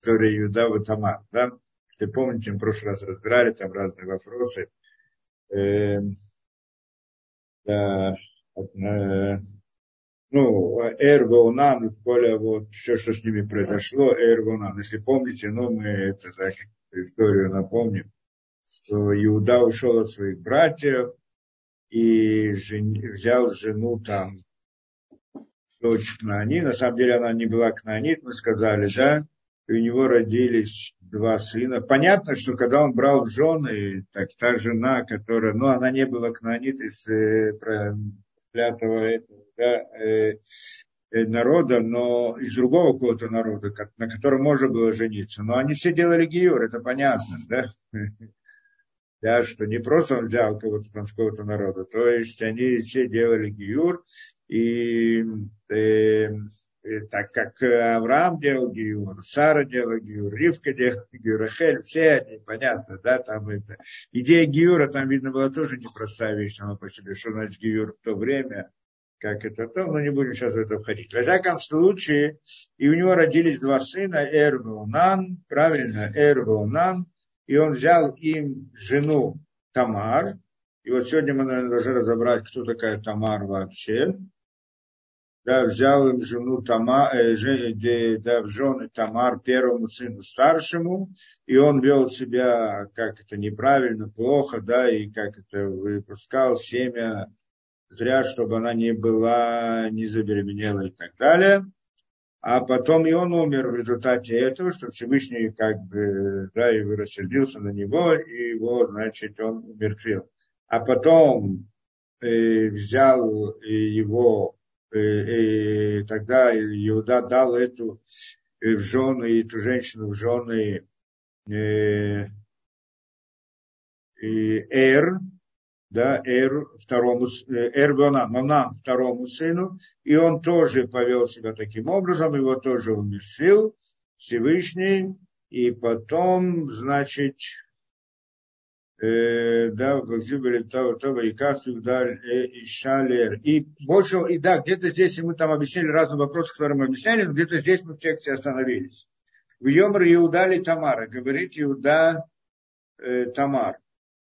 история Юда в Тамар, да? Если помните, мы в прошлый раз разбирали там разные вопросы. Э, да, э, ну, Эр Ваунан, Коля, вот все, что с ними произошло, Эр Ваунан. Если помните, ну, мы это так, историю напомним, что Иуда ушел от своих братьев и жен, взял жену там, дочь Кнаани. На самом деле она не была Кнаанит, мы сказали, да, и у него родились два сына. Понятно, что когда он брал в жены, так та жена, которая, ну, она не была Кнаанит из э, клятого да, э, э, народа, но из другого какого-то народа, на котором можно было жениться. Но они все делали гиюр, это понятно, да? Да, что не просто он взял кого-то там с какого-то народа, то есть они все делали гиюр, и э, так как Авраам делал гиюр, Сара делала гиюр, Ривка делала гиюр, Рахель, все они, понятно, да, там это. Идея гиюра там, видно, была тоже непростая вещь сама по себе, что значит гиюр в то время, как это то, но не будем сейчас в это входить. В всяком случае, и у него родились два сына, Эрвеунан, правильно, Эрвеунан, и он взял им жену Тамар, и вот сегодня мы, наверное, должны разобрать, кто такая Тамар вообще. Да, взял им жену Тамар, э, да, в жены Тамар первому сыну старшему, и он вел себя как это неправильно, плохо, да, и как это выпускал семя зря, чтобы она не была, не забеременела и так далее. А потом и он умер в результате этого, что Всевышний как бы, да, и рассердился на него, и его, значит, он умертвил. А потом э, взял его, и тогда Иуда дал эту э, в жены, эту женщину в жены э, и Эр, да, Эр, второму, э, Эр Монам, второму сыну, и он тоже повел себя таким образом, его тоже умерщвил Всевышний, и потом, значит, э, да, того, и больше, и да, где-то здесь мы там объяснили разные вопросы, которые мы объясняли, но где-то здесь мы в тексте остановились. В Йомр Иуда ли Тамара, говорит Иуда э, Тамар.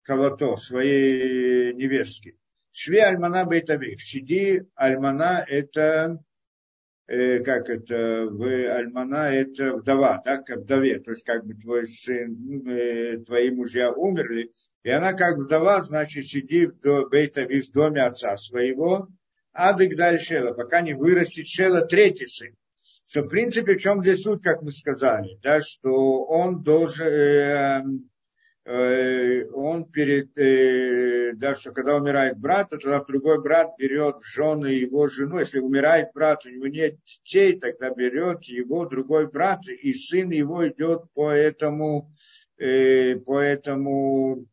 Калато, своей невестки. Шви Альмана Бейтавик. Сиди Альмана это, э, как это, в Альмана это вдова, да, как вдове. То есть как бы твой сын, э, твои мужья умерли, и она как вдова, значит, сиди в Бейтавик, в доме отца своего, адык дальше, пока не вырастет Шела третий сын. Что, в принципе, в чем здесь суть, как мы сказали, да, что он должен, Э, он перед, э, да, что когда умирает брат, то тогда другой брат берет жены его жену. Если умирает брат, у него нет детей, тогда берет его другой брат, и сын его идет по этому, э, по этому,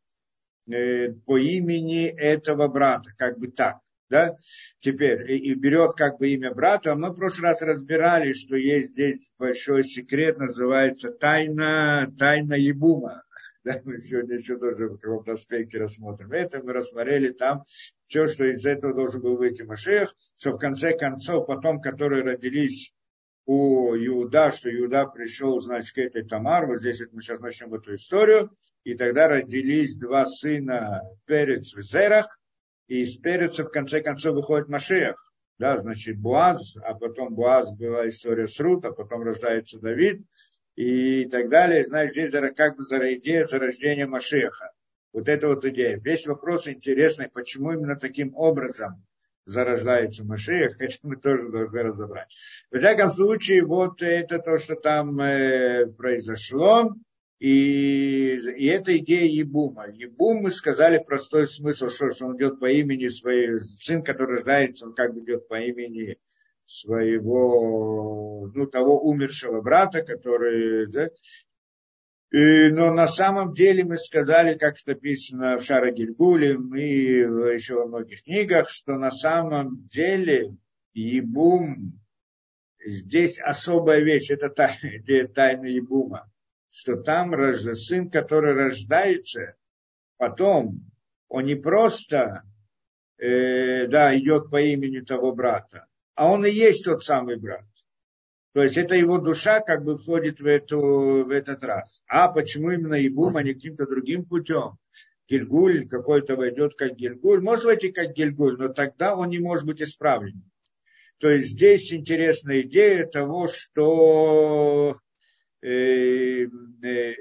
по имени этого брата, как бы так. Да? Теперь, и, берет как бы имя брата. Мы в прошлый раз разбирали, что есть здесь большой секрет, называется тайна, тайна Ебума да, мы сегодня еще тоже в каком-то аспекте рассмотрим. Это мы рассмотрели там все, что из этого должен был выйти Машех, что в конце концов потом, которые родились у Иуда, что Иуда пришел, значит, к этой Тамар, вот здесь мы сейчас начнем эту историю, и тогда родились два сына Перец в Зерах, и из Переца в конце концов выходит Машех. Да, значит, Буаз, а потом Буаз была история с Рут, а потом рождается Давид, и так далее. Знаешь, здесь как бы идея зарождения Машеха. Вот это вот идея. Весь вопрос интересный, почему именно таким образом зарождается Машех, это мы тоже должны разобрать. В всяком случае, вот это то, что там э, произошло, и, и это идея Ебума. Ебум, мы сказали простой смысл, что, что он идет по имени своей, сын, который рождается, он как бы идет по имени своего, ну, того умершего брата, который, да, и, но на самом деле мы сказали, как это написано в Шара Гильгуле, мы еще во многих книгах, что на самом деле Ебум, здесь особая вещь, это тайна, тайна Ебума, что там сын, который рождается, потом он не просто э, да, идет по имени того брата, а он и есть тот самый брат. То есть это его душа как бы входит в, эту, в этот раз. А почему именно Ибум, а не каким-то другим путем? Гильгуль какой-то войдет как Гильгуль. Может войти как Гильгуль, но тогда он не может быть исправлен. То есть здесь интересная идея того, что э, э,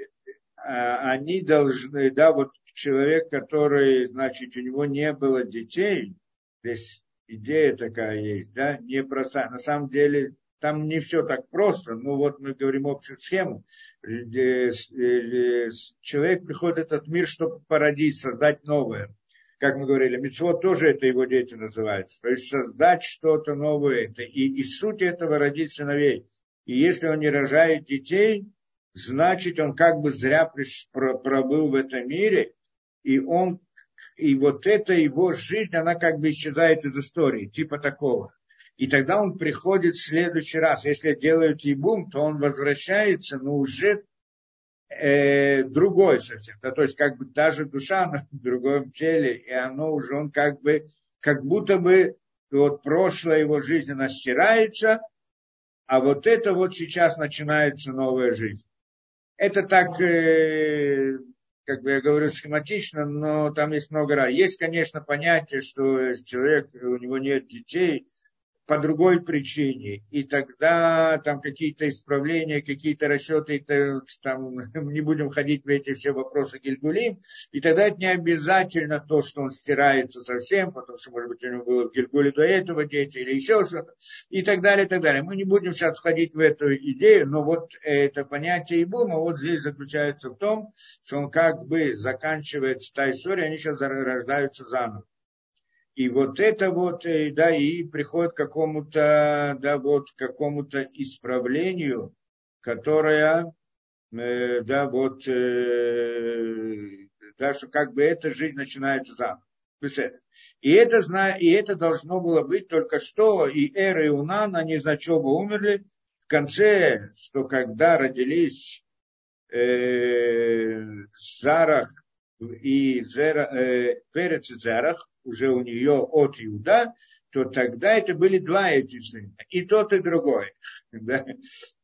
а, они должны, да, вот человек, который, значит, у него не было детей, здесь идея такая есть, да, непростая. На самом деле там не все так просто, но вот мы говорим общую схему. Человек приходит в этот мир, чтобы породить, создать новое. Как мы говорили, митцвот тоже это его дети называется. То есть создать что-то новое. И, и суть этого родить сыновей. И если он не рожает детей, значит он как бы зря пробыл в этом мире, и он и вот эта его жизнь, она как бы исчезает из истории, типа такого. И тогда он приходит в следующий раз. Если делают ебум, то он возвращается, но уже э, другой совсем. Да, то есть как бы та же душа на другом теле, и оно уже, он как бы, как будто бы вот прошлое его жизни она стирается, а вот это вот сейчас начинается новая жизнь. Это так, э, как бы я говорю, схематично, но там есть много раз. Есть, конечно, понятие, что человек, у него нет детей – по другой причине, и тогда там какие-то исправления, какие-то расчеты, там, не будем ходить в эти все вопросы Гильгулим, и тогда это не обязательно то, что он стирается совсем, потому что, может быть, у него было в Гильгуле до этого дети или еще что-то, и так далее, и так далее. Мы не будем сейчас входить в эту идею, но вот это понятие Ибума вот здесь заключается в том, что он как бы заканчивает та история, они сейчас рождаются заново. И вот это вот, э, да, и приходит к какому-то, да, вот, какому-то исправлению, которое, э, да, вот, э, да, что как бы эта жизнь начинается заново. И это, и это должно было быть только что, и Эра и Унан, они из оба умерли. В конце, что когда родились э, Зарах и Зера, э, Перец и Зерах, уже у нее от Иуда, то тогда это были два эти сына, и тот, и другой. Да?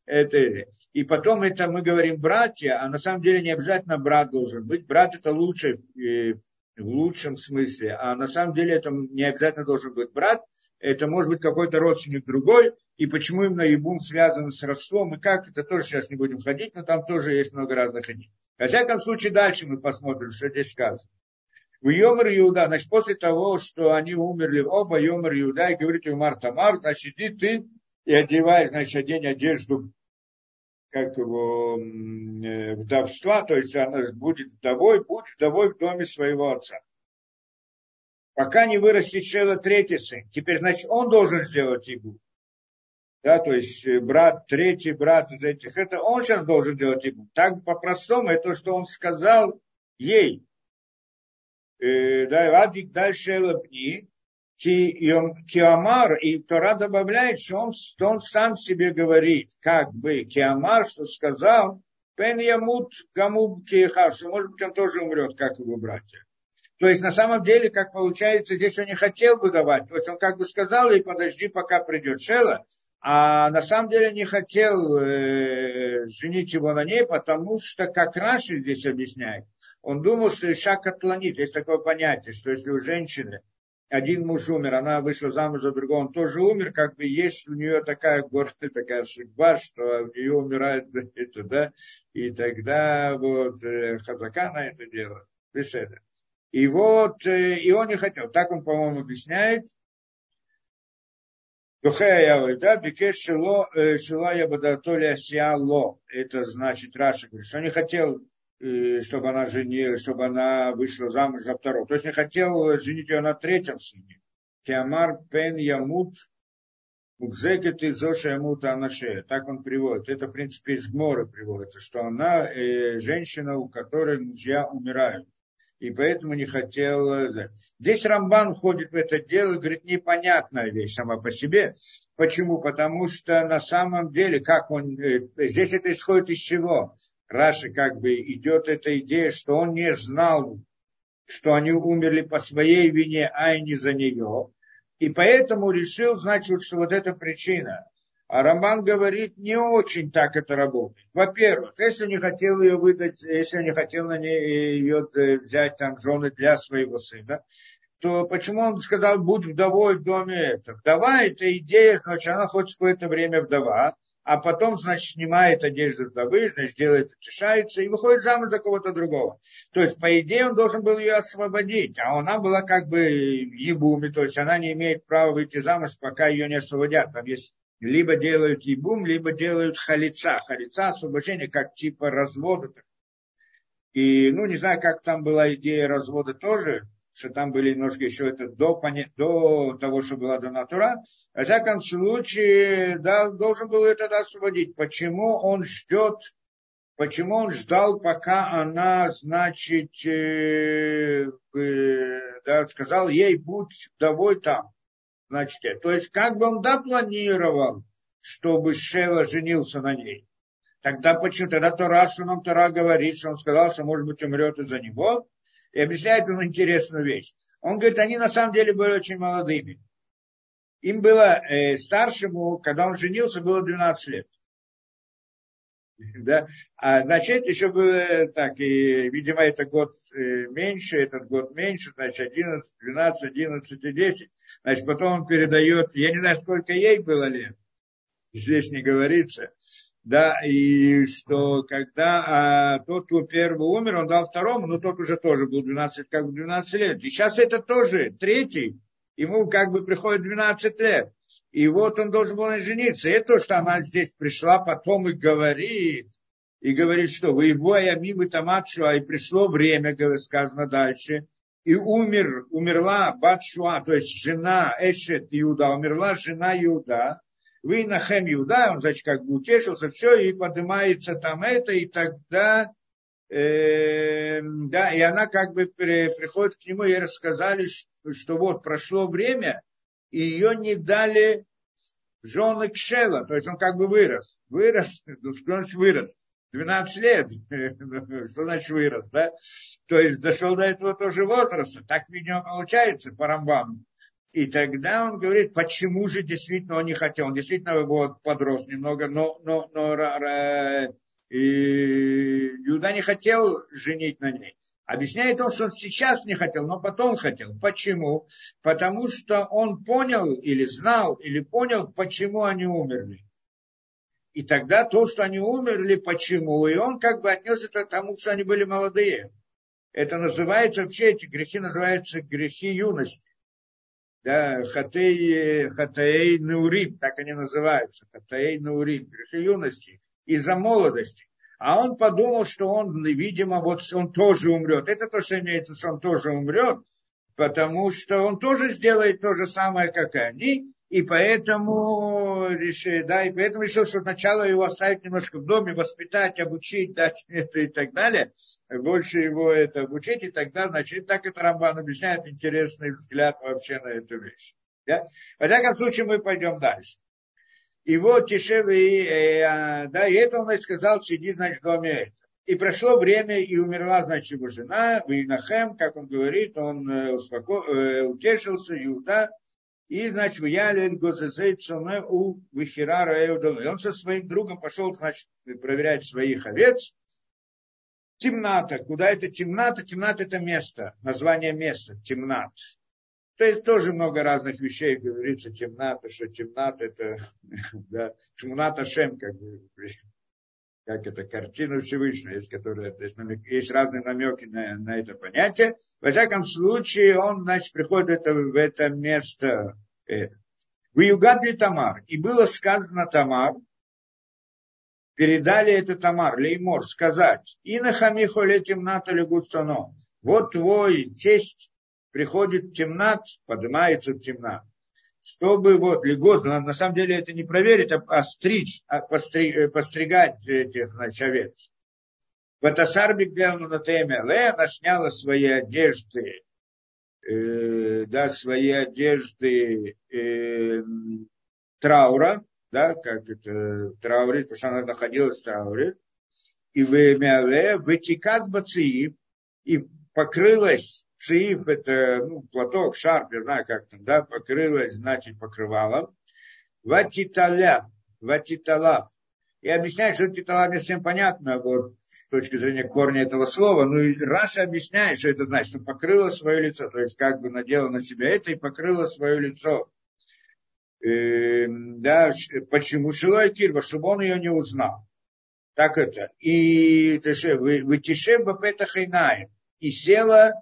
Это, и потом это мы говорим братья, а на самом деле не обязательно брат должен быть. Брат это лучше, э, в лучшем смысле, а на самом деле это не обязательно должен быть брат, это может быть какой-то родственник другой, и почему именно Ибун связан с родством, и как, это тоже сейчас не будем ходить, но там тоже есть много разных идей. Во всяком случае, дальше мы посмотрим, что здесь сказано. В Йомар Иуда, значит, после того, что они умерли оба, Йомар Иуда, и говорит Юмар Тамар, значит, иди ты и одевай, значит, одень одежду как его э, вдовства, то есть она будет вдовой, будь вдовой в доме своего отца. Пока не вырастет Шела третий сын. Теперь, значит, он должен сделать игу. Да, то есть э, брат, третий брат из этих, это он сейчас должен делать игу. Так по-простому, это то, что он сказал ей. Э, да, Адик дальше лапни, Киамар, и Тора добавляет, что он, что он сам себе говорит, как бы Киамар, что сказал, Пен Ямут Гамуб Киеха, что может быть он тоже умрет, как его братья. То есть на самом деле, как получается, здесь он не хотел бы давать. То есть он как бы сказал, и подожди, пока придет Шела, а на самом деле не хотел э, женить его на ней, потому что, как Раши здесь объясняет, он думал, что Иша котланит. Есть такое понятие, что если у женщины один муж умер, она вышла замуж за другого, он тоже умер, как бы есть у нее такая гордая такая судьба, что у нее умирает это, да, и тогда вот э, Хазака на это дело. И вот, э, и он не хотел. Так он, по-моему, объясняет. Да, бикеш шило, э, я бадатоля ло. Это значит, Раша говорит, что не хотел чтобы она женила, чтобы она вышла замуж за второго. То есть не хотел женить ее на третьем сыне. Киамар пен ямут Укзекет и Зоша Ямута Анаше. Так он приводит. Это, в принципе, из Гмора приводится, что она э, женщина, у которой мужья умирают. И поэтому не хотел... Здесь Рамбан входит в это дело и говорит, непонятная вещь сама по себе. Почему? Потому что на самом деле, как он... Э, здесь это исходит из чего? Раши как бы идет эта идея, что он не знал, что они умерли по своей вине, а не за нее. И поэтому решил, значит, что вот эта причина. А Роман говорит, не очень так это работает. Во-первых, если не хотел ее выдать, если не хотел на ней ее э, взять там жены для своего сына, то почему он сказал, будь вдовой в доме это? Вдова – это идея, значит, она хочет какое-то время вдова, а потом, значит, снимает одежду вдовы, значит, делает, утешается и выходит замуж за кого-то другого. То есть, по идее, он должен был ее освободить, а она была как бы ебуми, то есть она не имеет права выйти замуж, пока ее не освободят. Там есть либо делают ебум, либо делают халица. Халица освобождение как типа развода. И, ну, не знаю, как там была идея развода тоже, что там были немножко еще это до, до того, что была дана Тура. Во всяком случае, да, должен был это освободить. Почему он ждет, почему он ждал, пока она, значит, э, э, да, сказал ей, будь вдовой там. Значит, э, то есть, как бы он да планировал, чтобы Шева женился на ней. Тогда почему? Тогда Тора, что нам Тора говорит, что он сказал, что, может быть, умрет из-за него и объясняет ему интересную вещь. Он говорит, они на самом деле были очень молодыми. Им было э, старшему, когда он женился, было 12 лет. Да? А значит, еще было так, и, видимо, это год э, меньше, этот год меньше, значит, 11, 12, 11 и 10. Значит, потом он передает, я не знаю, сколько ей было лет, здесь не говорится, да, и что когда а, тот, кто первый умер, он дал второму, но тот уже тоже был 12, как бы 12 лет. И сейчас это тоже третий, ему как бы приходит 12 лет. И вот он должен был жениться. И то, что она здесь пришла потом и говорит, и говорит, что вы его я мимо таматшуа, и пришло время, сказано дальше, и умер, умерла Батшуа, то есть жена Эшет Иуда, умерла жена Иуда, вы на Хем Юда, он, значит, как бы утешился, все, и поднимается там это, и тогда, э, да, и она как бы при, приходит к нему, и рассказали, что, что вот прошло время, и ее не дали жены Кшела, то есть он как бы вырос, вырос, ну, значит вырос? 12 лет, что значит вырос, да? То есть дошел до этого тоже возраста, так, видимо, получается по Рамбаму. И тогда он говорит, почему же действительно он не хотел. Он действительно вот подрос немного, но, но, но и Иуда не хотел женить на ней. Объясняет он, что он сейчас не хотел, но потом хотел. Почему? Потому что он понял или знал, или понял, почему они умерли. И тогда то, что они умерли, почему? И он как бы отнес это к тому, что они были молодые. Это называется, вообще эти грехи называются грехи юности да, хатей, хатей наурим, так они называются, хатей наурим, грехи юности, из-за молодости. А он подумал, что он, видимо, вот он тоже умрет. Это то, что имеется, что он тоже умрет, потому что он тоже сделает то же самое, как и они, и поэтому решил, да, и поэтому решил, что сначала его оставить немножко в доме, воспитать, обучить, дать это и так далее, больше его это обучить, и тогда, значит, так это Рамбан объясняет интересный взгляд вообще на эту вещь. Да? Во всяком случае, мы пойдем дальше. И вот Тишевы, э, а, да, и это он сказал, сиди, значит, в доме это. И прошло время, и умерла, значит, его жена, Винахем, как он говорит, он э, успоко... э, утешился, Иуда, и, значит, Цоме у Вихирара И он со своим другом пошел, значит, проверять своих овец. Темната. Куда это темната? Темнат это место. Название места. Темнат. То есть тоже много разных вещей говорится. Темната, что темнат это, да, темната шем, как бы, как это, картина Всевышнего, есть, которая, то есть, есть разные намеки на, на это понятие. Во всяком случае, он, значит, приходит это, в это место. Э, в Югадли Тамар. И было сказано Тамар, передали это Тамар, Леймор, сказать, и на хамиху темната лягустано. Вот твой тесть приходит темнат, поднимается в темнат чтобы вот легот, на самом деле это не проверить, а постричь, а постри, э, постригать этих значит, овец. Ватасарбик гляну на теме, она сняла свои одежды, э, да, свои одежды э, траура, да, как это, трауре, потому что она находилась в трауре, и в Мяле, вытекат бациив, и покрылась Цииф – это ну, платок, шарф, я знаю, как там, да, покрылась, значит, покрывалом. Ватиталя, ватиталав. И объясняет, что титалав не всем понятно, вот, с точки зрения корня этого слова. Ну и Раша объясняет, что это значит, что покрыла свое лицо, то есть как бы надела на себя это и покрыла свое лицо. Э, да, почему Шилой Кирба, чтобы он ее не узнал. Так это. И вытишем Бапетахайнаем. И села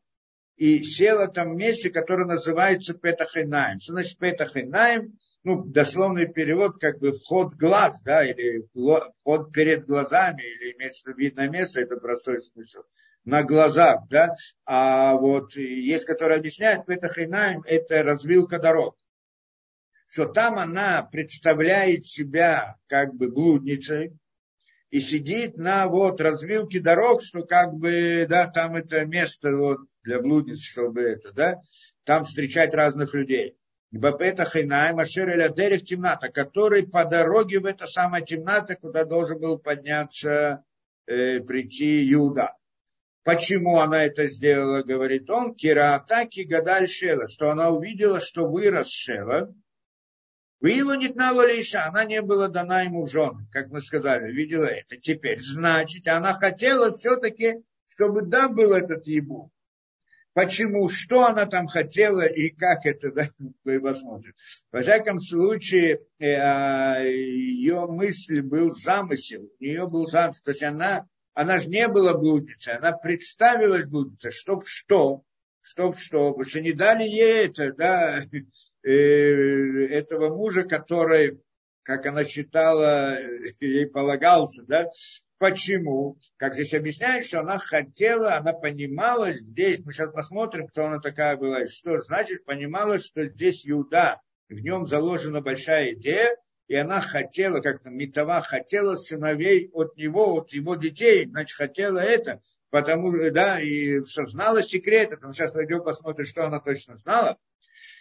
и села там в месте, которое называется Петахайнаем. Что значит Петахайнаем? Ну, дословный перевод, как бы вход глаз, да, или вход перед глазами, или имеется видное место, это простой смысл. На глазах, да. А вот есть, который объясняет, Петахайнаем – это развилка дорог. Что там она представляет себя как бы блудницей, и сидит на вот развилке дорог, что как бы, да, там это место вот для блудниц, чтобы это, да, там встречать разных людей. Бапета Хайнай, Машер Дерек темната, который по дороге в это самое темната, куда должен был подняться, э, прийти Юда. Почему она это сделала, говорит он, Кираатаки Гадаль Шела, что она увидела, что вырос Шела, Вилу нитнала лиша, она не была дана ему в жены, как мы сказали, видела это. Теперь, значит, она хотела все-таки, чтобы да, был этот ебу. Почему, что она там хотела и как это, да, вы посмотрите. Во всяком случае, э, а, ее мысль был замысел, у нее был замысел, то есть она, она же не была блудницей, она представилась блудницей, чтоб что, чтоб что, что не дали ей это, да, э, этого мужа, который, как она считала, ей полагался, да, Почему? Как здесь объясняют, что она хотела, она понимала здесь, мы сейчас посмотрим, кто она такая была, и что значит, понимала, что здесь Иуда, в нем заложена большая идея, и она хотела, как там Митова хотела сыновей от него, от его детей, значит, хотела это, потому, да, и что знала секреты, потому сейчас пойдем посмотрим, что она точно знала.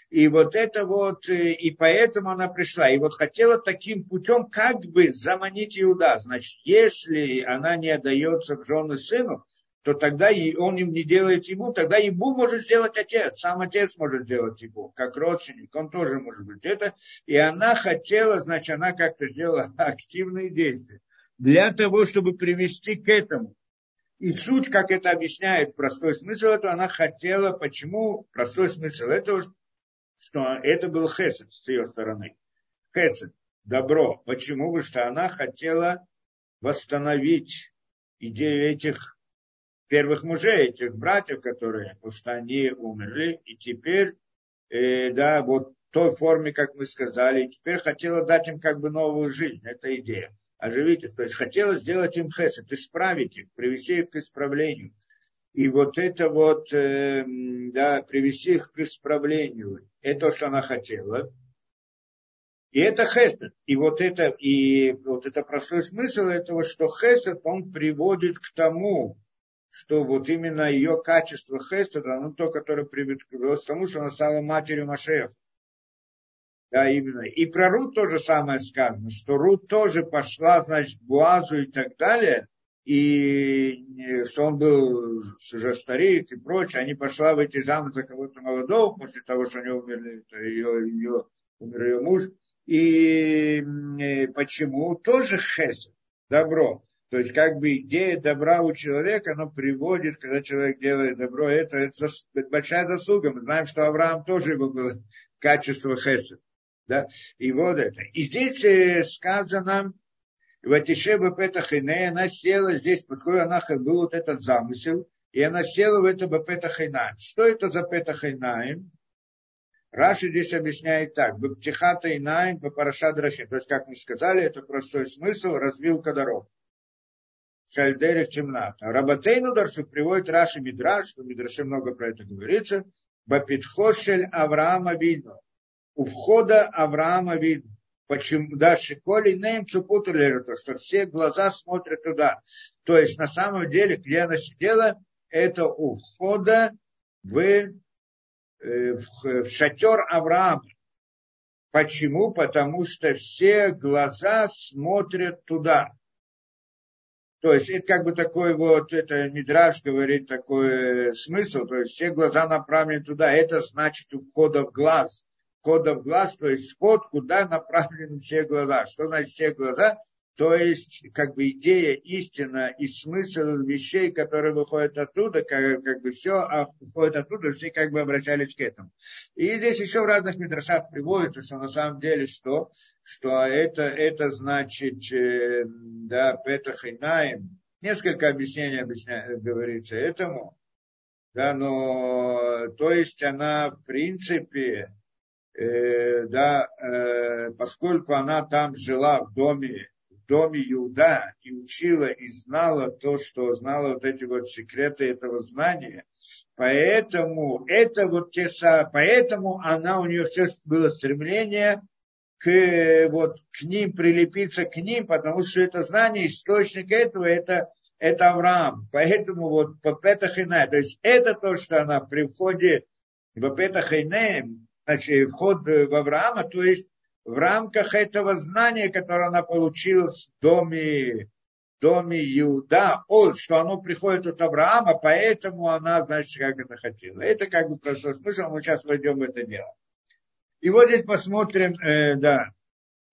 И вот это вот, э, и поэтому она пришла. И вот хотела таким путем как бы заманить Иуда. Значит, если она не отдается в жены сыну, то тогда он им не делает ему, тогда ему может сделать отец, сам отец может сделать ему, как родственник, он тоже может быть это. И она хотела, значит, она как-то сделала активные действия для того, чтобы привести к этому. И суть, как это объясняет простой смысл этого, она хотела, почему простой смысл этого, что это был хесед с ее стороны. Хесед, добро. Почему? Потому что она хотела восстановить идею этих первых мужей, этих братьев, которые, потому что они умерли, и теперь, э, да, вот той форме, как мы сказали, и теперь хотела дать им как бы новую жизнь, это идея оживить их. То есть хотела сделать им хесед, исправить их, привести их к исправлению. И вот это вот, э, да, привести их к исправлению, это то, что она хотела. И это хесед. И вот это, и вот это простой смысл этого, что хесед, он приводит к тому, что вот именно ее качество хеседа, оно то, которое приводит к тому, что она стала матерью Машеха. Да, именно. И про Рут тоже самое сказано, что Рут тоже пошла, значит, Буазу и так далее, и что он был уже старик и прочее, они пошла выйти замуж за кого-то молодого после того, что они умерли, ее, ее, умер ее муж. И почему? Тоже хесед, добро. То есть как бы идея добра у человека, она приводит, когда человек делает добро, это, это большая заслуга. Мы знаем, что Авраам тоже его было качество хесед. Да? И вот это. И здесь э, сказано, в Атишеба Петахине, она села здесь, поскольку она был вот этот замысел, и она села в это Бапетахайнаем. Что это за Петахайнаем? Раши здесь объясняет так. Баптихата Инаем по Парашадрахе. То есть, как мы сказали, это простой смысл, развилка дорог. Шальдерих темната. Рабатейну Даршу приводит Раши Мидраш, в Мидраше много про это говорится. Бапитхошель Авраама Вину у входа Авраама видно. Почему? Да, Шиколи Нейм Цупутулеру, то, что все глаза смотрят туда. То есть, на самом деле, где она сидела, это у входа в, э, в, в шатер Авраама. Почему? Потому что все глаза смотрят туда. То есть это как бы такой вот, это Мидраж говорит такой смысл, то есть все глаза направлены туда, это значит у входа в глаз кодов глаз, то есть вход, куда направлены все глаза. Что значит все глаза? То есть, как бы идея, истина и смысл вещей, которые выходят оттуда, как, как бы все а выходит оттуда, все как бы обращались к этому. И здесь еще в разных мидрашах приводится, что на самом деле что? Что это, это значит, э, да, Петах и Наим. Несколько объяснений объясня, говорится этому. Да, но, то есть она, в принципе, э, да, э, поскольку она там жила в доме доме Иуда и учила и знала то, что знала вот эти вот секреты этого знания. Поэтому это вот те поэтому она у нее все было стремление к, вот, к ним, прилепиться к ним, потому что это знание, источник этого, это, это Авраам. Поэтому вот по Петахине, то есть это то, что она при входе в Петахине, значит, вход в Авраама, то есть в рамках этого знания, которое она получила в доме, доме Иуда, от, что оно приходит от Авраама, поэтому она, значит, как это хотела. Это как бы простой смысл, мы сейчас войдем в это дело. И вот здесь посмотрим, э, да,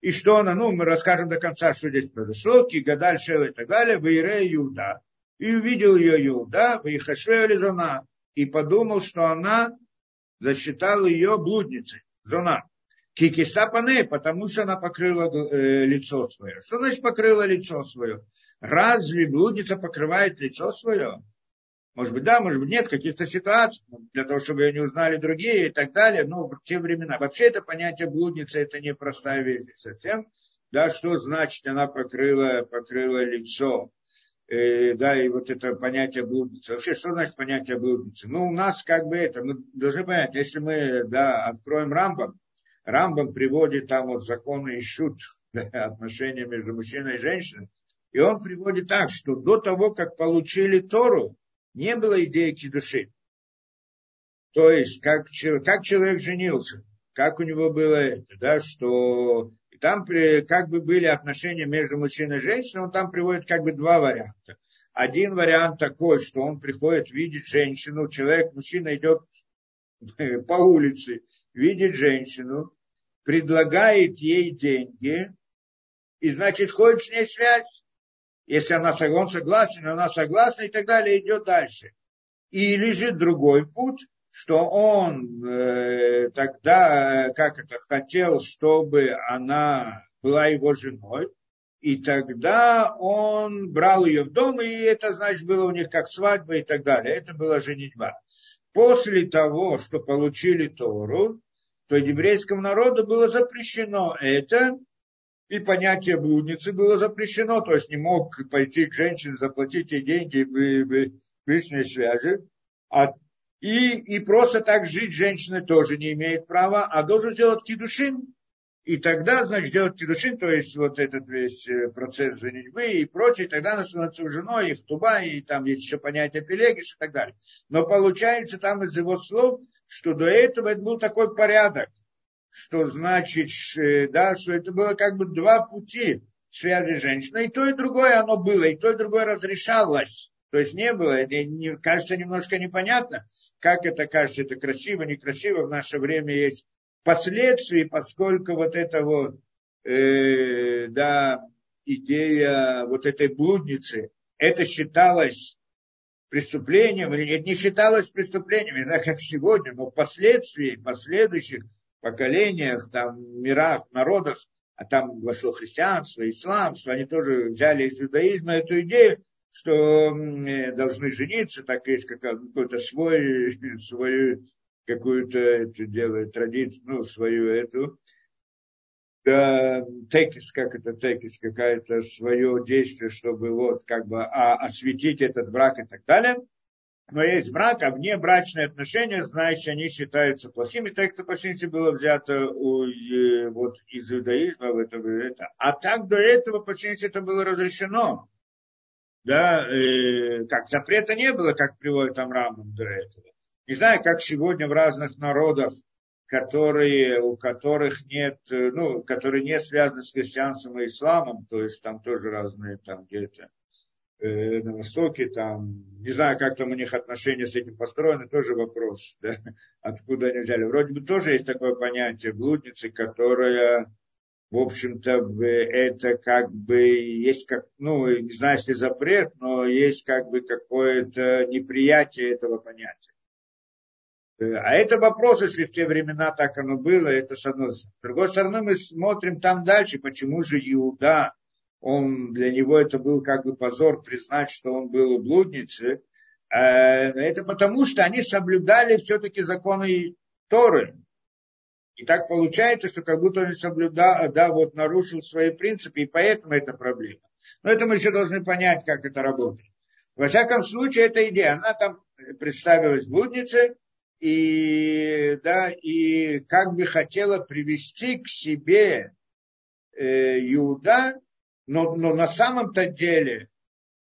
и что она, ну, мы расскажем до конца, что здесь произошло, Кигадаль, Шел и так далее, в Ире Иуда. И увидел ее Иуда, в Ихашве Лизона, и подумал, что она засчитала ее блудницей, зона. Кикиста пане, потому что она покрыла э, лицо свое. Что значит покрыла лицо свое? Разве блудница покрывает лицо свое? Может быть, да, может быть, нет, каких-то ситуаций, для того, чтобы ее не узнали другие и так далее. Но в те времена. Вообще это понятие блудницы, это непростая вещь совсем. Да, что значит она покрыла, покрыла лицо? Э, да, и вот это понятие блудницы. Вообще, что значит понятие блудницы? Ну, у нас как бы это, мы должны понять, если мы, да, откроем рамбом, Рамбам приводит там вот законы и шут, отношения между мужчиной и женщиной. И он приводит так, что до того, как получили Тору, не было идеи души. То есть, как, как человек женился, как у него было это, да, что там как бы были отношения между мужчиной и женщиной, он там приводит как бы два варианта. Один вариант такой, что он приходит видеть женщину, человек, мужчина идет по улице, видит женщину, предлагает ей деньги, и значит, ходит с ней связь. Если она он согласен, она согласна и так далее, идет дальше. И лежит другой путь, что он э, тогда, э, как это, хотел, чтобы она была его женой, и тогда он брал ее в дом, и это, значит, было у них как свадьба и так далее. Это была женитьба. После того, что получили Тору, то еврейскому народу было запрещено это, и понятие блудницы было запрещено, то есть не мог пойти к женщине, заплатить ей деньги в личной связи, а, и, и просто так жить женщина тоже не имеет права, а должен сделать кидушин, и тогда, значит, делать кидушин, то есть вот этот весь э, процесс женитьбы и прочее, тогда она становится женой, их туба, и там есть еще понятие пелегиш и так далее. Но получается там из его слов, что до этого это был такой порядок, что значит, э, да, что это было как бы два пути связи женщины, и то, и другое оно было, и то, и другое разрешалось. То есть не было, это не, кажется немножко непонятно, как это кажется, это красиво, некрасиво, в наше время есть последствия, поскольку вот это вот, э, да, идея вот этой блудницы, это считалось преступлением, или это не считалось преступлением, не знаю, как сегодня, но впоследствии, в последующих поколениях, там, мирах, народах, а там вошло христианство, ислам, что они тоже взяли из иудаизма эту идею, что э, должны жениться, так есть какой-то свой, свою какую-то это делает традицию, ну, свою эту, да, текис, как это текис, какое-то свое действие, чтобы вот как бы а, осветить этот брак и так далее. Но есть брак, а вне брачные отношения, значит, они считаются плохими, так что почти было взято у, э, вот, из иудаизма в это, это. А так до этого почти это было разрешено. Да, э, как запрета не было, как приводит Амрамом до этого. Не знаю, как сегодня в разных народах которые, у которых нет, э, ну, которые не связаны с христианством и исламом, то есть там тоже разные там где-то э, на Востоке, там, не знаю, как там у них отношения с этим построены, тоже вопрос, да, откуда они взяли. Вроде бы тоже есть такое понятие блудницы, которая, в общем-то, это как бы есть как, ну, не знаю, если запрет, но есть как бы какое-то неприятие этого понятия. Э, а это вопрос, если в те времена так оно было, это с одной стороны. С другой стороны, мы смотрим там дальше, почему же Иуда, он, для него это был как бы позор признать, что он был у блудницы. Э, это потому, что они соблюдали все-таки законы Торы. И так получается, что как будто он соблюдал, да, вот нарушил свои принципы, и поэтому это проблема. Но это мы еще должны понять, как это работает. Во всяком случае, эта идея, она там представилась блудницей, и, да, и как бы хотела привести к себе э, Иуда, но, но на самом-то деле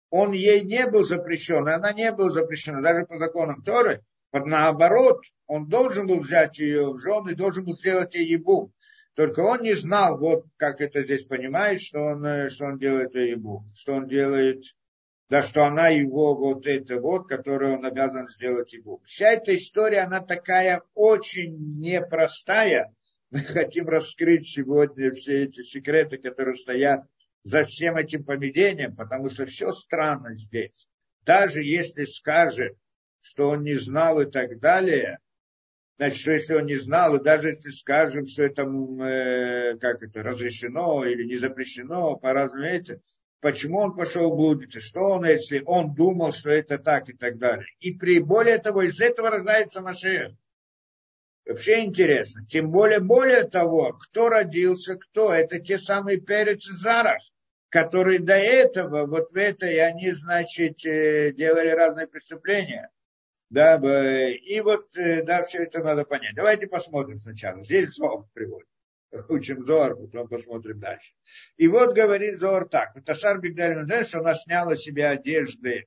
он ей не был запрещен, она не была запрещена, даже по законам Торы. Под наоборот, он должен был взять ее в жены, должен был сделать ей ебу. Только он не знал, вот как это здесь понимает, что он, э, что он делает ебу, что он делает да что она его вот это вот, которую он обязан сделать ему. Вся эта история, она такая очень непростая. Мы хотим раскрыть сегодня все эти секреты, которые стоят за всем этим поведением, потому что все странно здесь. Даже если скажет, что он не знал и так далее, значит, что если он не знал, и даже если скажем, что это, э, как это, разрешено или не запрещено, по-разному этим, почему он пошел блудиться, что он, если он думал, что это так и так далее. И при более того, из этого рождается Машех. Вообще интересно. Тем более, более того, кто родился, кто? Это те самые перец и Зарах, которые до этого, вот в этой, они, значит, э, делали разные преступления. Да, и вот, э, да, все это надо понять. Давайте посмотрим сначала. Здесь Зов приводит учим Зор, потом посмотрим дальше. И вот говорит Зор так. Ташар Бигдаль что она сняла себе одежды,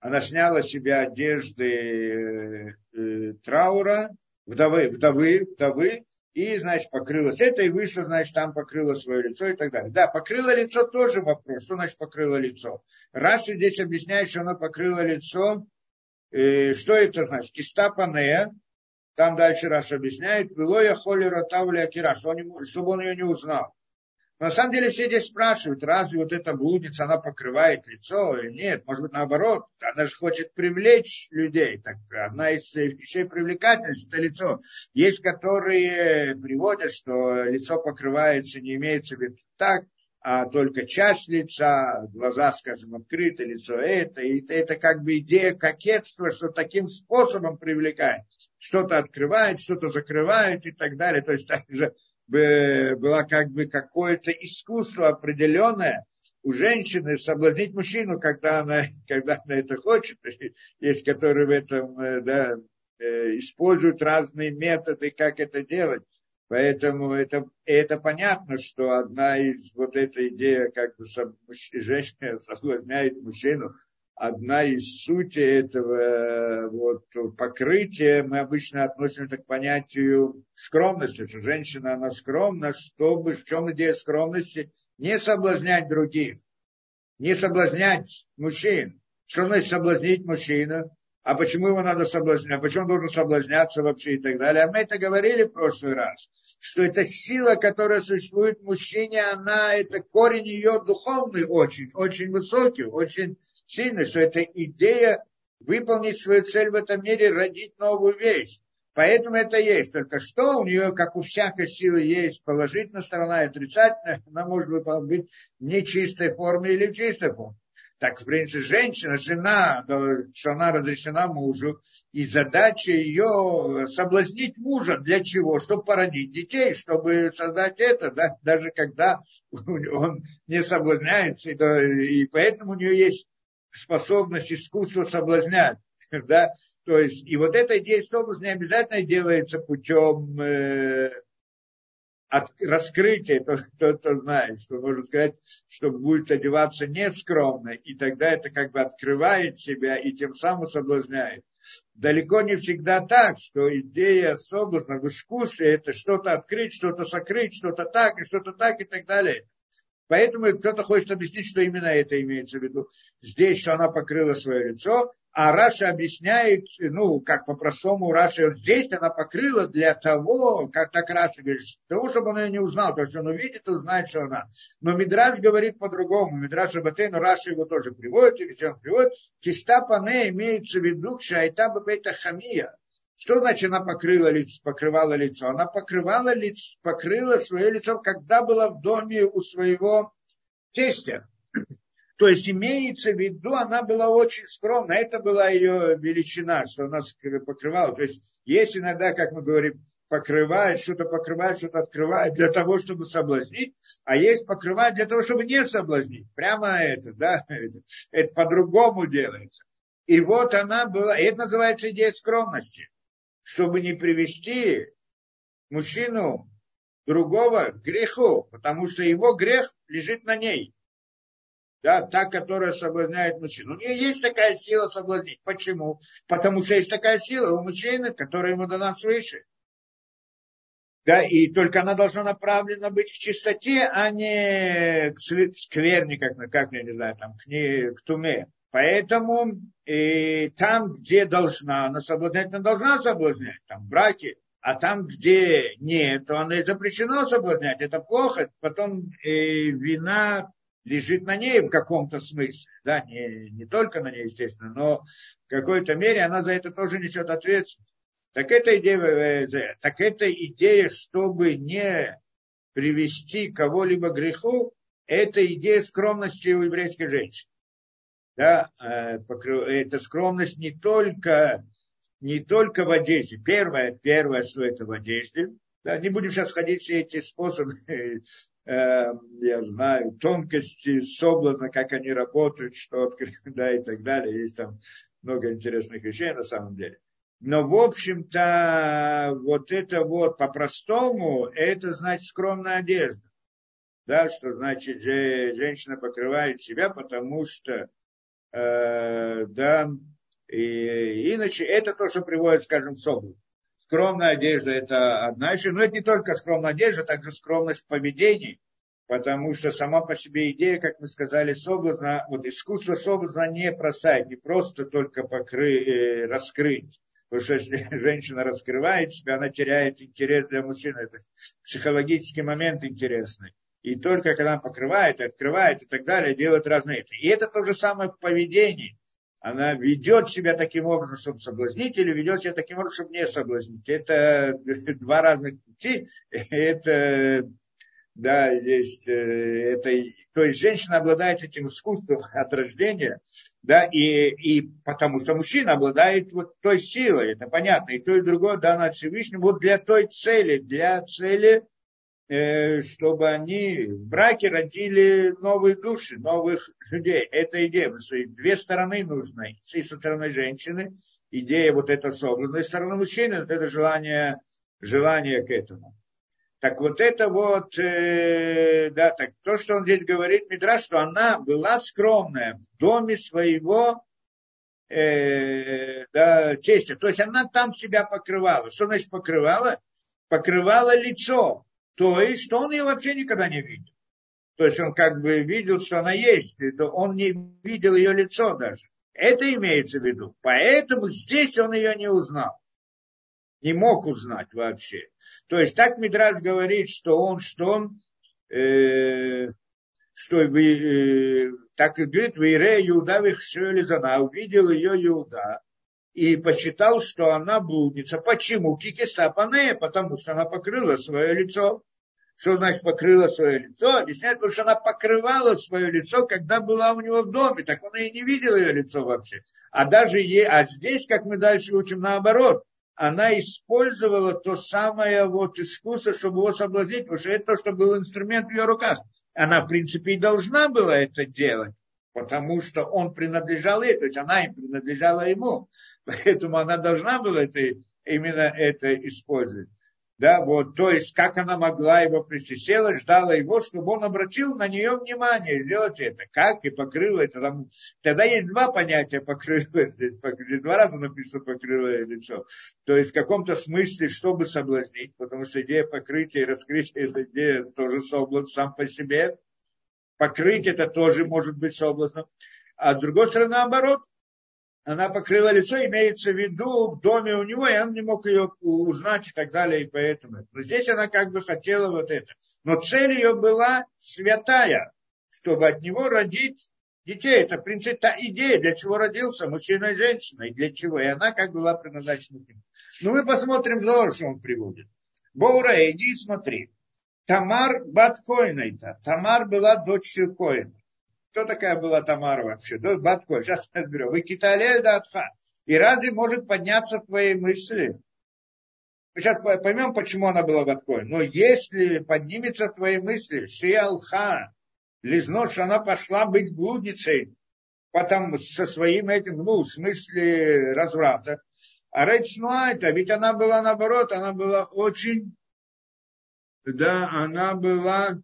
она сняла себе одежды э, э, траура, вдовы, вдовы, вдовы, и, значит, покрылась это, и вышла, значит, там покрыла свое лицо и так далее. Да, покрыла лицо тоже вопрос. Что значит покрыла лицо? Раши здесь объясняет, что она покрыла лицо, э, что это значит? Киста панея, там дальше раз объясняет, было я холи ротавля акира, что он, чтобы он ее не узнал. На самом деле все здесь спрашивают, разве вот эта блудница, она покрывает лицо или нет? Может быть, наоборот, она же хочет привлечь людей. Так одна из вещей привлекательности – это лицо. Есть, которые приводят, что лицо покрывается, не имеется в виду так, а только часть лица, глаза, скажем, открыты, лицо это. И это как бы идея кокетства, что таким способом привлекает что-то открывает, что-то закрывает и так далее. То есть также было как бы какое-то искусство определенное у женщины соблазнить мужчину, когда она, когда она это хочет. Есть, которые в этом э, да, э, используют разные методы, как это делать. Поэтому это, это понятно, что одна из вот эта идея, как бы женщина соблазняет мужчину, одна из сути этого вот, покрытия, мы обычно относим это к понятию скромности, что женщина, она скромна, чтобы, в чем идея скромности, не соблазнять других, не соблазнять мужчин. Что значит соблазнить мужчину? А почему его надо соблазнять? А почему он должен соблазняться вообще и так далее? А мы это говорили в прошлый раз, что эта сила, которая существует в мужчине, она, это корень ее духовный очень, очень высокий, очень сильно, что это идея выполнить свою цель в этом мире, родить новую вещь. Поэтому это есть. Только что у нее, как у всякой силы, есть положительная сторона и отрицательная. Она может быть в нечистой форме или в чистой форме. Так, в принципе, женщина, жена, что она разрешена мужу, и задача ее соблазнить мужа. Для чего? Чтобы породить детей, чтобы создать это, да? даже когда он не соблазняется. И поэтому у нее есть способность искусства соблазнять. Да? То есть, и вот идея соблазна не обязательно делается путем э, от, раскрытия, то, кто-то знает, что можно сказать, что будет одеваться нескромно, и тогда это как бы открывает себя и тем самым соблазняет. Далеко не всегда так, что идея соблазна в искусстве это что-то открыть, что-то сокрыть, что-то так, и что-то так, и так далее. Поэтому кто-то хочет объяснить, что именно это имеется в виду. Здесь, что она покрыла свое лицо, а Раши объясняет, ну, как по-простому Раши, здесь она покрыла для того, как так Раши говорит, для того, чтобы он ее не узнал. То есть он увидит, узнает, что она. Но Мидраш говорит по-другому. Мидраш Батейну, Раша его тоже приводит, или он приводит. Киста пане имеется в виду, шайта бабейта хамия. Что значит она покрыла лицо, покрывала лицо? Она покрывала лицо, покрыла свое лицо, когда была в доме у своего тестя. То есть имеется в виду, она была очень скромна, это была ее величина, что она покрывала. То есть есть иногда, как мы говорим, покрывает, что-то покрывает, что-то открывает для того, чтобы соблазнить, а есть покрывает для того, чтобы не соблазнить. Прямо это, да, это, это по-другому делается. И вот она была, и это называется идея скромности, чтобы не привести мужчину другого к греху, потому что его грех лежит на ней да, та, которая соблазняет мужчину. У нее есть такая сила соблазнить. Почему? Потому что есть такая сила у мужчины, которая ему дана свыше. Да, и только она должна направлена быть к чистоте, а не к скверне, как, как я не знаю, там, к, не, к туме. Поэтому и там, где должна она соблазнять, она должна соблазнять, там, в браке. А там, где нет, то она и запрещено соблазнять. Это плохо. Потом и вина лежит на ней в каком-то смысле, да, не, не только на ней, естественно, но в какой-то мере она за это тоже несет ответственность. Так это идея, э, так это идея, чтобы не привести кого-либо к греху, это идея скромности у еврейской женщины. Да, э, это скромность не только, не только в одежде. Первое, первое, что это в одежде. Да, не будем сейчас ходить все эти способы э, я знаю, тонкости соблазна, как они работают, что да, и так далее. Есть там много интересных вещей на самом деле. Но, в общем-то, вот это вот по-простому, это значит скромная одежда. Да, что значит, же, женщина покрывает себя, потому что, э, да, и, иначе это то, что приводит, скажем, соблазну. Скромная одежда – это одна вещь, но это не только скромная одежда, также скромность в поведении, потому что сама по себе идея, как мы сказали, соблазна, вот искусство соблазна не простая, не просто только покры, э, раскрыть. Потому что если женщина раскрывает себя, она теряет интерес для мужчины. Это психологический момент интересный. И только когда она покрывает, открывает и так далее, делает разные. И это то же самое в поведении она ведет себя таким образом, чтобы соблазнить, или ведет себя таким образом, чтобы не соблазнить. Это два разных пути. Это, да, здесь, э, это, то есть женщина обладает этим искусством от рождения, да, и, и потому что мужчина обладает вот той силой, это понятно, и то, и другое дано от вот для той цели, для цели чтобы они в браке родили новые души, новых людей. Это идея, потому что две стороны нужны. С стороны женщины, идея вот эта собранная, с стороны мужчины, вот это желание, желание к этому. Так вот это вот, э, да, так то, что он здесь говорит, Мидраш, что она была скромная в доме своего э, да, тестя. То есть она там себя покрывала. Что значит покрывала? Покрывала лицо. То есть, что он ее вообще никогда не видел. То есть он как бы видел, что она есть, то он не видел ее лицо даже. Это имеется в виду. Поэтому здесь он ее не узнал. Не мог узнать вообще. То есть так Мидраж говорит, что он, что он, э, что э, так и говорит, в Ире Иуда Вихшелизана, увидел ее Иуда и посчитал, что она блудница. Почему? Кикиса Панея, потому что она покрыла свое лицо. Что значит покрыла свое лицо? Объясняет, потому что она покрывала свое лицо, когда была у него в доме. Так он и не видел ее лицо вообще. А даже ей, а здесь, как мы дальше учим, наоборот, она использовала то самое вот искусство, чтобы его соблазнить, потому что это то, что был инструмент в ее руках. Она, в принципе, и должна была это делать, потому что он принадлежал ей, то есть она им принадлежала ему. Поэтому она должна была это, именно это использовать. Да, вот, то есть, как она могла его присела, ждала его, чтобы он обратил на нее внимание, сделать это. Как и покрыла это. Там, тогда есть два понятия покрыла, здесь два раза написано покрыла лицо. То есть, в каком-то смысле, чтобы соблазнить, потому что идея покрытия и раскрытия, это идея тоже соблазн сам по себе. Покрыть это тоже может быть соблазном. А с другой стороны, наоборот, она покрыла лицо, имеется в виду в доме у него, и он не мог ее узнать и так далее, и поэтому. Но здесь она как бы хотела вот это. Но цель ее была святая, чтобы от него родить детей. Это, в принципе, та идея, для чего родился мужчина и женщина, и для чего. И она как была предназначена. Ну, мы посмотрим Зор, что он приводит. Боура, иди и смотри. Тамар бат Коинайта. Тамар была дочерью Коина. Кто такая была Тамара вообще? Бат Коин. Сейчас я разберу. Вы китале датха. И разве может подняться твои мысли? Мы сейчас поймем, почему она была Баткой. Но если поднимется твои мысли, Шиалха, лизнуть, что она пошла быть блудницей, потом со своим этим, ну, в смысле разврата. А речь ну это, ведь она была наоборот, она была очень, да, она была,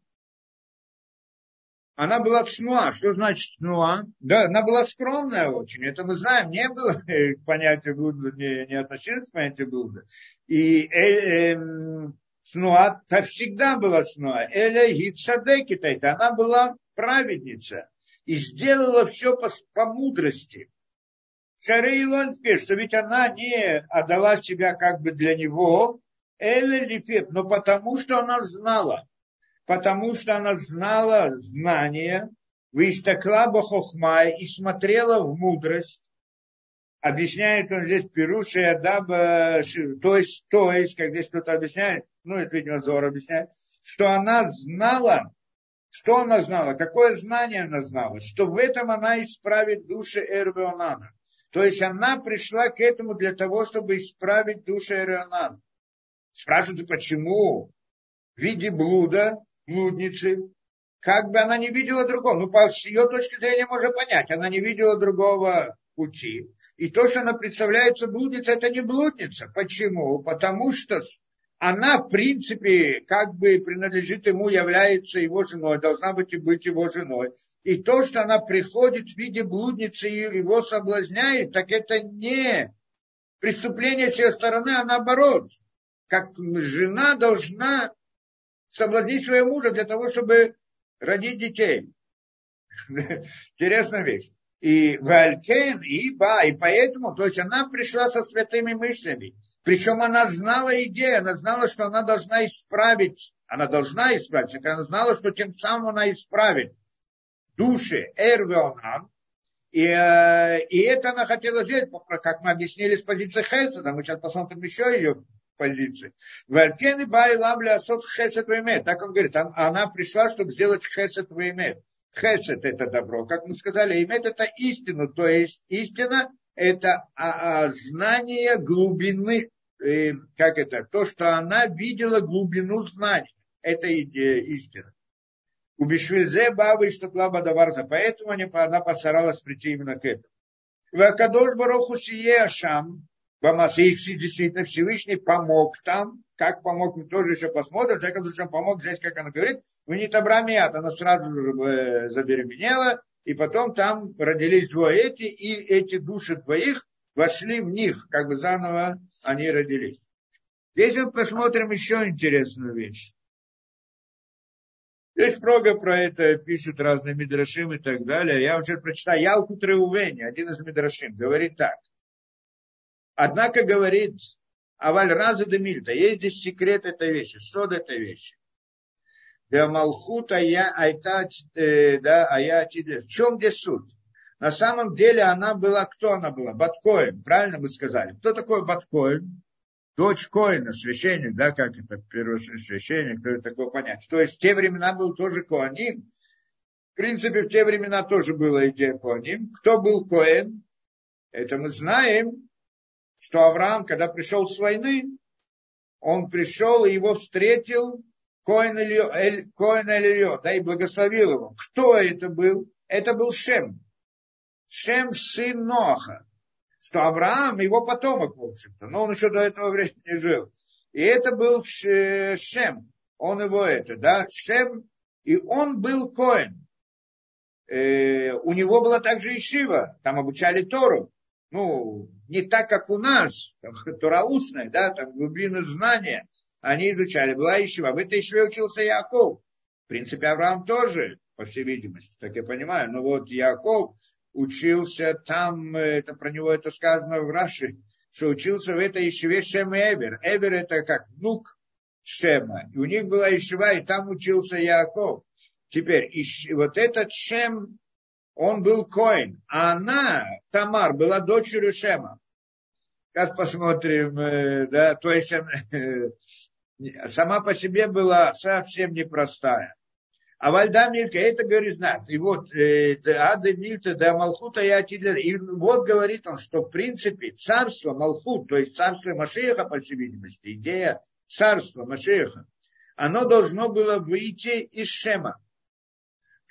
она была цнуа. Что значит цнуа? Да, она была скромная очень. Это мы знаем. Не было понятия блуда, не, не относилось к понятию блуда. И э, э, Снуа, та всегда была Снуа. Эля Гицадекита, это она была праведница и сделала все по, по мудрости. Шары Илон что ведь она не отдала себя как бы для него, Эля Лифет, но потому что она знала, потому что она знала знания, Вистакла Бахохмай и смотрела в мудрость, объясняет он здесь Перуши Адаба, то есть, то есть, как здесь кто-то объясняет, ну, это, видимо, Зор объясняет, что она знала, что она знала, какое знание она знала, что в этом она исправит души Эрвеонана. То есть она пришла к этому для того, чтобы исправить души Эрвеонана. Спрашивают, почему в виде блуда, блудницы, как бы она не видела другого. Ну, по ее точки зрения можно понять, она не видела другого пути. И то, что она представляется блудница, это не блудница. Почему? Потому что она, в принципе, как бы принадлежит ему, является его женой, должна быть и быть его женой. И то, что она приходит в виде блудницы и его соблазняет, так это не преступление с ее стороны, а наоборот. Как жена должна соблазнить своего мужа для того, чтобы родить детей. Интересная вещь. И Валькен, и Ба, и поэтому, то есть она пришла со святыми мыслями. Причем она знала идею, она знала, что она должна исправить, она должна исправить, она знала, что тем самым она исправит души Эрвеонан, и, э, и это она хотела сделать, как мы объяснили с позиции Хесада, мы сейчас посмотрим еще ее позиции. Валькен Бай Ламля Асот Хесед Так он говорит, она пришла, чтобы сделать Хесед Веймет. Хесед – это добро. Как мы сказали, имеет это истину. То есть истина – это а, а, знание глубины, э, как это, то, что она видела глубину знаний. Это идея истины. У Бишвильзе Бабы что Клаба Даварза. Поэтому она постаралась прийти именно к этому. Вакадош Бароху Сие Ашам, Бамасих действительно Всевышний помог там, как помог, мы тоже еще посмотрим, так как помог здесь, как она говорит, в Нитабрамиат, она сразу же э, забеременела, и потом там родились двое эти, и эти души двоих вошли в них, как бы заново они родились. Здесь мы посмотрим еще интересную вещь. Здесь много про это пишут разные мидрашим и так далее. Я вам сейчас прочитаю. Ялку Треувени, один из мидрашим, говорит так. Однако говорит Аваль раза де мильта. Есть здесь секрет этой вещи, сод этой вещи. Да Малхута я айта, э, да, а я В чем здесь суть? На самом деле она была, кто она была? Баткоин, правильно мы сказали. Кто такой Баткоин? Дочь Коина, священник, да, как это, первый священник, кто это такое понять. То есть в те времена был тоже Коаним. В принципе, в те времена тоже была идея Коаним. Кто был Коэн? Это мы знаем что Авраам, когда пришел с войны, он пришел и его встретил Коэн Элио, да, и благословил его. Кто это был? Это был Шем. Шем сын Ноаха. Что Авраам его потомок, в общем-то, но он еще до этого времени жил. И это был Шем. Он его это, да, Шем. И он был Коэн. Э, у него была также и Шива. Там обучали Тору. Ну, не так, как у нас, там, Тора устная, да, там глубины знания, они изучали. Была Ишива. В этой Ишиве учился Яков. В принципе, Авраам тоже. по всей видимости, так я понимаю. Но вот Яков учился там, это про него это сказано в Раши, что учился в этой Ишеве Шем Эвер. Эвер это как внук Шема. И у них была Ишева, и там учился Яков. Теперь, вот этот Шем, он был Коин, а она, Тамар, была дочерью Шема. Сейчас посмотрим, э, да, то есть э, сама по себе была совсем непростая. А Вальда Милька, это говорит знак. И вот э, Ада Мильта, да Малхута я И вот говорит он, что в принципе царство Малхут, то есть царство Машеха, по всей видимости, идея царства Машеха, оно должно было выйти из Шема.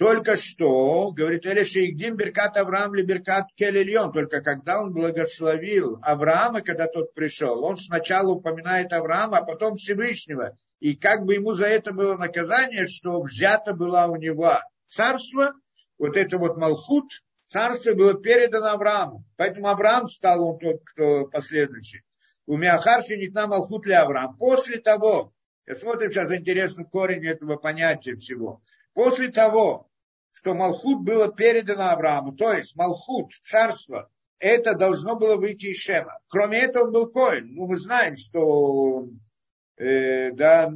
Только что, говорит Элиша Беркат Авраам ли Беркат Келильон, только когда он благословил Авраама, когда тот пришел, он сначала упоминает Авраама, а потом Всевышнего. И как бы ему за это было наказание, что взято было у него царство, вот это вот Малхут, царство было передано Аврааму. Поэтому Авраам стал он тот, кто последующий. У Миахарши Нитна Малхут ли Авраам. После того, смотрим сейчас интересный корень этого понятия всего. После того, что Малхут было передано Аврааму, то есть Малхут, царство, это должно было выйти из Шема. Кроме этого, он был Коин. Ну, мы знаем, что, э, да,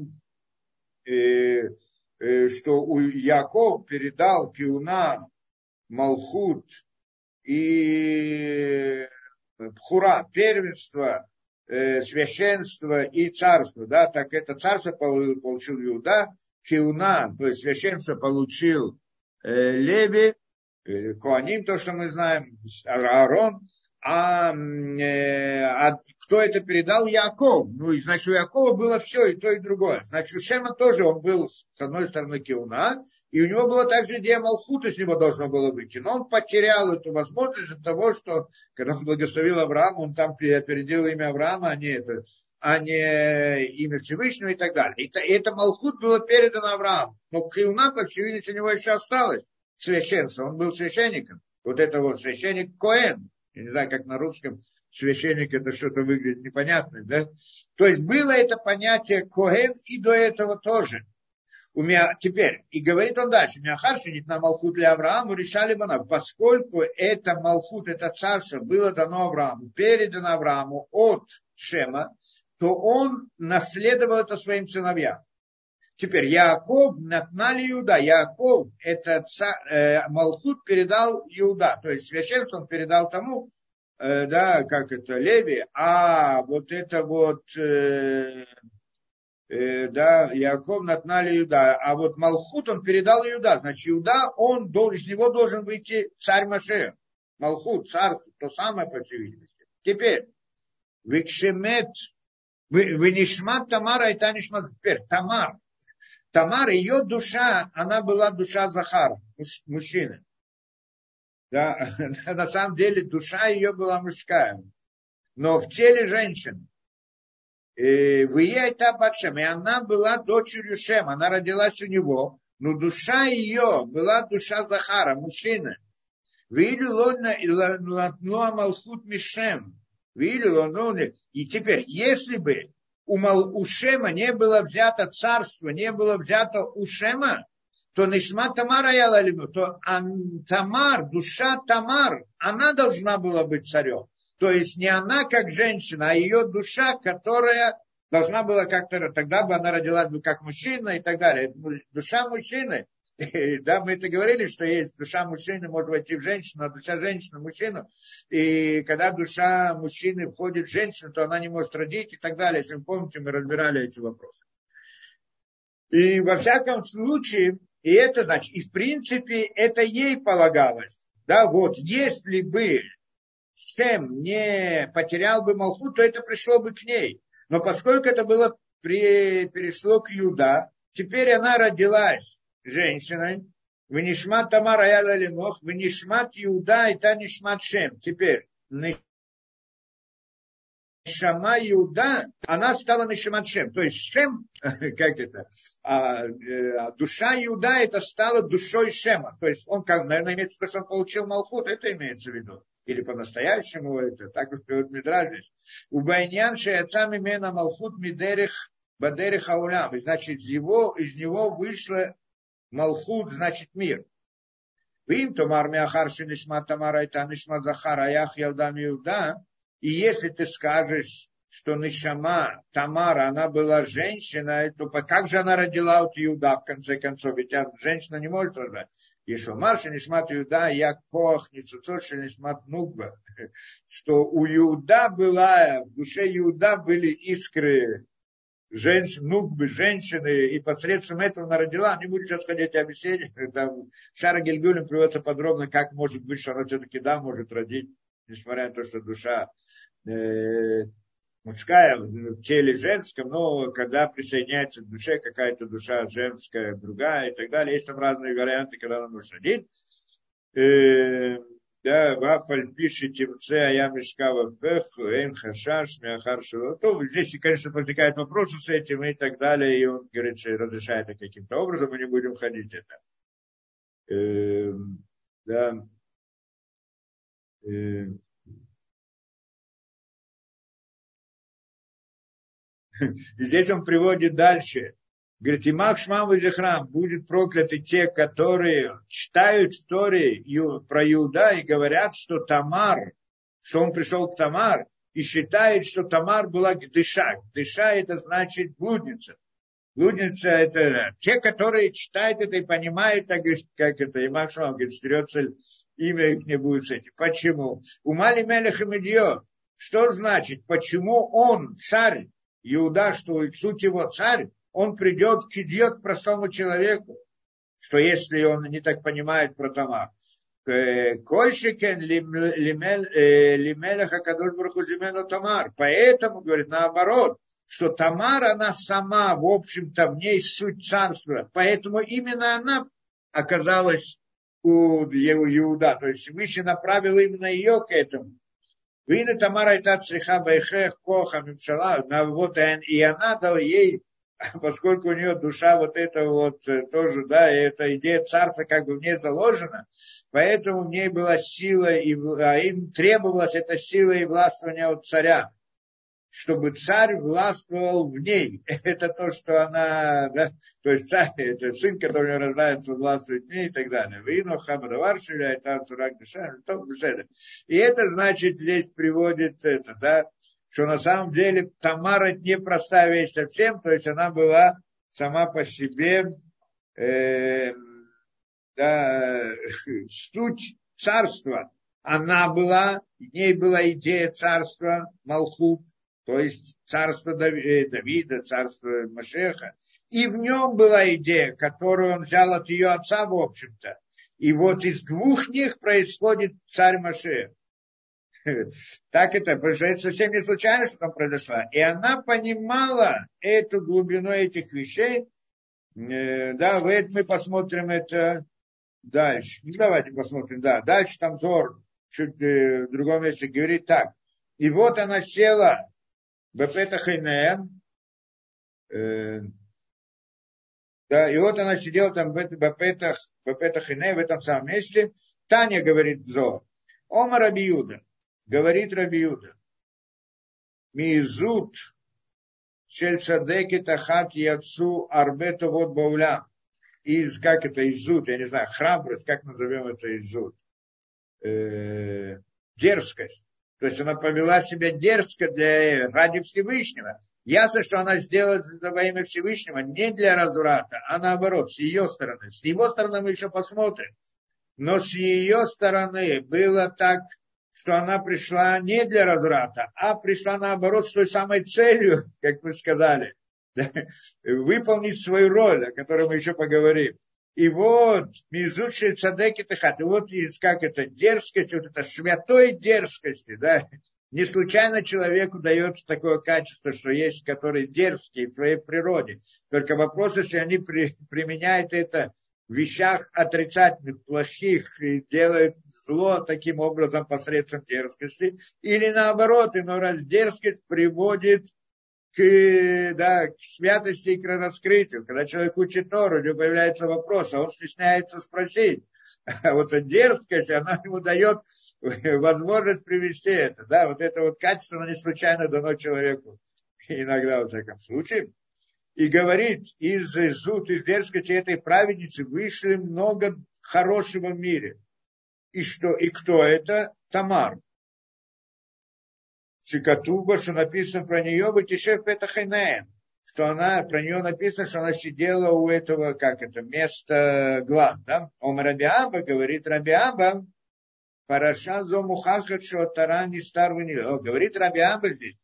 э, э, что у Яков передал Киуна, Малхут и Пхура, первенство, э, священство и царство. Да, так это царство получил, получил Иуда, Киуна, то есть священство получил э, Леви, э, Коаним, то, что мы знаем, Аарон, а, э, а кто это передал? Яков. Ну, и значит, у Якова было все, и то, и другое. Значит, у Шема тоже он был, с одной стороны, Киуна, и у него была также идея Малхута с него должно было выйти. Но он потерял эту возможность от того, что, когда он благословил Авраама, он там опередил имя Авраама, а не это, а не имя Всевышнего и так далее. Это, это Малхут было передано Аврааму. Но Киуна, по всей видимости, у него еще осталось священство. Он был священником. Вот это вот священник Коэн. Я не знаю, как на русском священник это что-то выглядит непонятно, да? То есть было это понятие Коэн и до этого тоже. У меня теперь, и говорит он дальше, у меня харшинит на Малхут для Аврааму решали бы нам, поскольку это Малхут, это царство было дано Аврааму, передано Аврааму от Шема, то он наследовал это своим сыновьям. Теперь Яков натнали Иуда. Яков, это царь, э, Малхут передал Иуда. То есть священство он передал тому, э, да, как это, Леви, а вот это вот, э, э, да, Яков натнали Иуда. А вот Малхут он передал Иуда. Значит, Иуда, он, из него должен выйти царь Маше. Малхут, царство, то самое, по всей видимости. Теперь, Викшемет Венишмат Тамара это Нишмат теперь. Тамар. Тамар, ее душа, она была душа Захара, мужчины. Да, на самом деле душа ее была мужская. Но в теле женщины. Ей Батшем, и она была дочерью Шема, она родилась у него, но душа ее была душа Захара, мужчины. Видели лодна и латнуа малхут мишем. Видели И теперь, если бы у, у Шема не было взято царство, не было взято у Шема, то Нишма Тамара Ялалиму, то Тамар, душа Тамар, она должна была быть царем. То есть не она как женщина, а ее душа, которая должна была как-то, тогда бы она родилась бы как мужчина и так далее. Душа мужчины, да, мы это говорили, что есть душа мужчины может войти в женщину, а душа женщины в мужчину. И когда душа мужчины входит в женщину, то она не может родить и так далее. Если вы помните, мы разбирали эти вопросы. И во всяком случае, и это значит, и в принципе это ей полагалось. Да, вот, если бы Шем не потерял бы Малху, то это пришло бы к ней. Но поскольку это было при, перешло к Юда, теперь она родилась женщиной. Венишмат Тамар Аяла Лемох, Венишмат Иуда и та Нишмат Шем. Теперь, Шама Иуда, она стала Нишмат Шем. То есть Шем, как это, а, э, душа Иуда, это стала душой Шема. То есть он, как, наверное, имеется в виду, что он получил Малхут, это имеется в виду. Или по-настоящему это, так вот Мидраж У Байнян Шаяцам имена Малхут Мидерих Бадерих Аулям. Значит, из, его, из него вышло Малхут значит мир. Вим томар миахарши нишма тамара и нишма захара аях ялдам иуда. И если ты скажешь, что Нишама, Тамара, она была женщина, то как же она родила от Иуда, в конце концов? Ведь женщина не может рожать. Если Марша Нишмат Иуда, я кох, не цуцоши Нишмат Нугба. Что у Иуда была, в душе Иуда были искры женщин, нукбы, женщины, и посредством этого она родила, не буду сейчас ходить и объяснять, там Шара Гельгулем приводится подробно, как может быть, что она все-таки да, может родить, несмотря на то, что душа э, мужская в теле женском, но когда присоединяется к душе какая-то душа женская, другая и так далее, есть там разные варианты, когда она может родить. Э, да, вафаль пишет темце, а я мешкава пех, эн хашаш, мяхар То здесь, конечно, возникают вопросы с этим и так далее, и он, говорит, что разрешает это каким-то образом, мы не будем ходить это. Э, да. Э, здесь он приводит дальше. Говорит, Имах Шмам храм будет прокляты те, которые читают истории про Иуда и говорят, что Тамар, что он пришел к Тамар, и считает, что Тамар была Гдыша. Гдыша это значит блудница. Блудница это те, которые читают это и понимают, как это Имах Шмам говорит, стерется имя их не будет с этим. Почему? У Мали Мелеха Медио. Что значит, почему он, царь, Иуда, что суть его царь, он придет к идет простому человеку, что если он не так понимает про Тамар. Кольшикен лимелеха кадош бархузимену Тамар. Поэтому, говорит, наоборот, что Тамар, она сама, в общем-то, в ней суть царства. Поэтому именно она оказалась у Иуда. То есть выше направил именно ее к этому. Вина Тамара и Тацриха Байхех Коха Мимшала, вот и она дала ей, поскольку у нее душа вот это вот э, тоже, да, и эта идея царства как бы в ней заложена, поэтому в ней была сила, и, а им требовалась эта сила и властвование от царя чтобы царь властвовал в ней. Это то, что она, да, то есть царь, это сын, который рождается, властвует в ней и так далее. Вино хамадаваршиля, это цурак душа, И это значит, здесь приводит это, да, что на самом деле Тамара не простая вещь совсем, то есть она была сама по себе, э, да, суть царства. Она была, в ней была идея царства, Малхут, то есть царство э, Давида, царство Машеха. И в нем была идея, которую он взял от ее отца, в общем-то. И вот из двух них происходит царь Машех. Так это, потому что это совсем не случайно, что там произошло. И она понимала эту глубину этих вещей. Э, да, мы посмотрим это дальше. Ну, давайте посмотрим, да. Дальше там Зор чуть э, в другом месте говорит так. И вот она села Бепетах Инеем, да, и вот она сидела там в Бепетах, Бепетах Инеем, в этом самом месте. Таня говорит Зо, Ома Рабиуда, говорит Рабиуда, Мизут Шель Садеки Тахат Яцу Арбето вот Бауля. Из, как это, изут, я не знаю, храбрость, как назовем это изут. Э, дерзкость. То есть она повела себя дерзко для, ради Всевышнего. Ясно, что она сделает во имя Всевышнего не для разврата, а наоборот, с ее стороны. С его стороны мы еще посмотрим. Но с ее стороны было так, что она пришла не для разврата, а пришла наоборот с той самой целью, как мы сказали, выполнить свою роль, о которой мы еще поговорим. И вот, Мизучи Цадеки Тахат, и вот как это дерзкость, вот это святой дерзкости, да, не случайно человеку дается такое качество, что есть, которые дерзкие в своей природе. Только вопрос, если они при, применяют это вещах отрицательных, плохих, и делают зло таким образом посредством дерзкости, или наоборот, иной раз дерзкость приводит к, да, к святости и к раскрытию. Когда человек учит Тору, у него появляется вопрос, а он стесняется спросить. А вот эта дерзкость, она ему дает возможность привести это. Да, вот это вот качество, оно не случайно дано человеку. Иногда, во всяком случае. И говорит, из зуд, из дерзкости этой праведницы вышли много хорошего в мире. И что, и кто это? Тамар. Шикатуба, что написано про нее, Батишев Петахайнаем, что она, про нее написано, что она сидела у этого, как это, места глав, да? Ом Рабиаба, говорит Рабиаба, Параша зо мухахат, что Тара не старый Говорит Рабиаба здесь,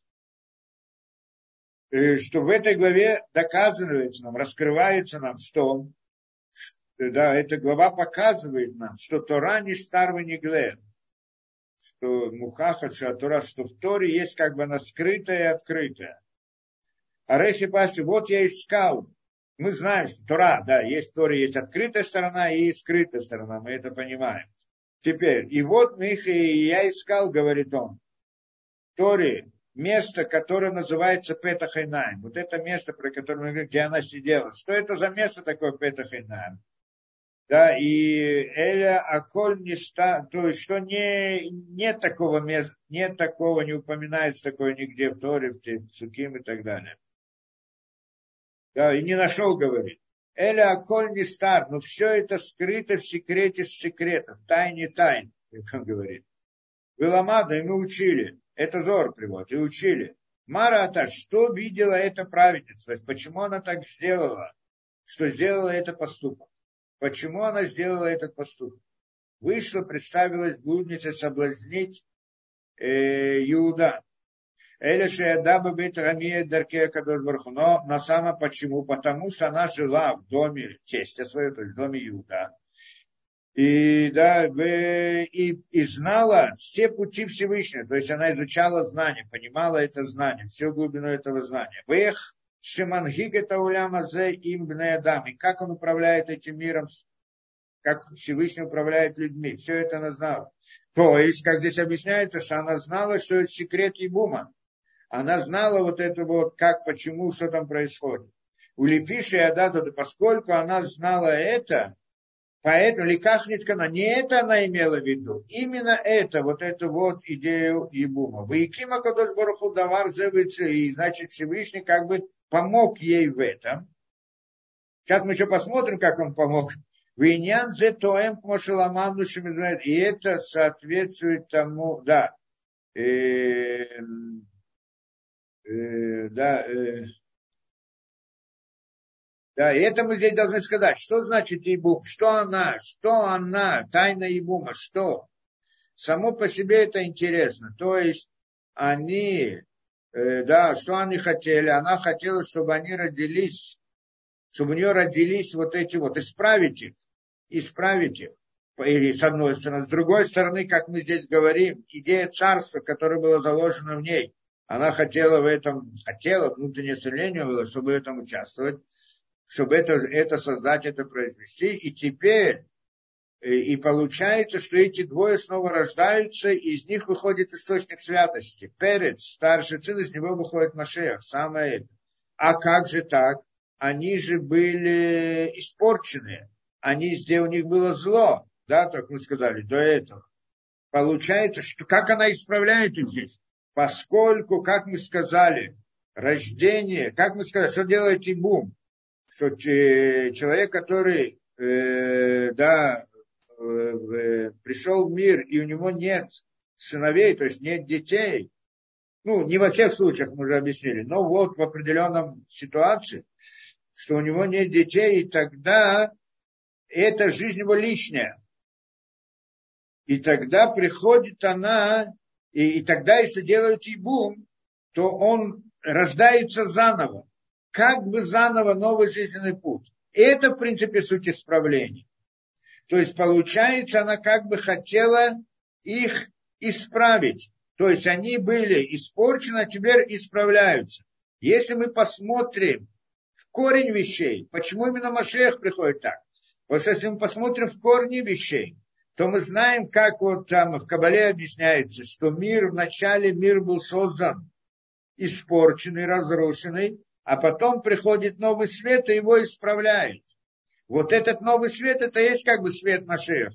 что в этой главе доказывается нам, раскрывается нам, что да, эта глава показывает нам, что Тора не старый не глен что Мухаха Шатура, что в Торе есть как бы она скрытая и открытая. А Рехи вот я искал. Мы знаем, что Тора, да, есть в Торе, есть открытая сторона и скрытая сторона, мы это понимаем. Теперь, и вот мы их, и я искал, говорит он, в Торе место, которое называется Петахайнаем. Вот это место, про которое мы говорим, где она сидела. Что это за место такое Петахайнаем? да, и Эля Аколь не ста, то есть, что не, нет такого места, нет такого, не упоминается такое нигде в Торе, в Цуким и так далее. Да, и не нашел, говорит. Эля Аколь не стар, но все это скрыто в секрете с секретом, тайне тайн, как он говорит. Виламада, и мы учили, это Зор привод, и учили. Мара Ата, что видела эта праведница, то есть почему она так сделала, что сделала это поступок. Почему она сделала этот поступок? Вышла, представилась блудница соблазнить э, Иуда. Эля Шеядаба Бет Рамия Дарке Кадош Но на самом почему? Потому что она жила в доме тестя своего, то есть в доме Иуда. И, да, и, и знала все пути Всевышнего. То есть она изучала знания, понимала это знание, всю глубину этого знания. Вех Шемангиг это уляма им. И как он управляет этим миром, как Всевышний управляет людьми. Все это она знала. То есть, как здесь объясняется, что она знала, что это секрет Ибума. Она знала вот это вот, как, почему, что там происходит. У Лепиши и Адаза, поскольку она знала это, поэтому Ликахниткана, не это она имела в виду, именно это, вот эту вот идею Ибума. Ваикима Кадош Баруху Давар и значит Всевышний как бы помог ей в этом. Сейчас мы еще посмотрим, как он помог. Виньян зе тоем кмошеламану И это соответствует тому, да, э, э, да, э, да, и это мы здесь должны сказать. Что значит Ибум? Что она? Что она? Тайна Ибума. Что? Само по себе это интересно. То есть они Э, да, что они хотели? Она хотела, чтобы они родились, чтобы у нее родились вот эти вот, исправить их, исправить их. Или с одной стороны. С другой стороны, как мы здесь говорим, идея царства, которая была заложена в ней, она хотела в этом, хотела, внутреннее стремление было, чтобы в этом участвовать, чтобы это, это создать, это произвести. И теперь и получается, что эти двое снова рождаются, и из них выходит источник святости. Перед, старший сын, из него выходит Машех, самое. А как же так? Они же были испорчены. Они, где у них было зло, да, так мы сказали, до этого. Получается, что как она исправляет их здесь? Поскольку, как мы сказали, рождение, как мы сказали, что делает Ибум? Что человек, который э, да, пришел в мир, и у него нет сыновей, то есть нет детей, ну, не во всех случаях мы уже объяснили, но вот в определенном ситуации, что у него нет детей, и тогда эта жизнь его лишняя. И тогда приходит она, и, и тогда, если делают ибум, то он рождается заново, как бы заново новый жизненный путь. Это, в принципе, суть исправления. То есть, получается, она как бы хотела их исправить. То есть, они были испорчены, а теперь исправляются. Если мы посмотрим в корень вещей, почему именно Машех приходит так? Потому что если мы посмотрим в корни вещей, то мы знаем, как вот там в Кабале объясняется, что мир, вначале мир был создан испорченный, разрушенный, а потом приходит новый свет и его исправляет. Вот этот новый свет, это есть как бы свет Машеха.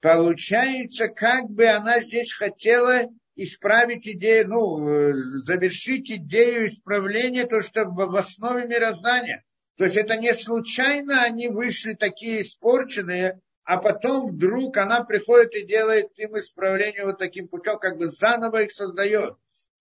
Получается, как бы она здесь хотела исправить идею, ну, э, завершить идею исправления, то, что в основе мироздания. То есть это не случайно они вышли такие испорченные, а потом вдруг она приходит и делает им исправление вот таким путем, как бы заново их создает.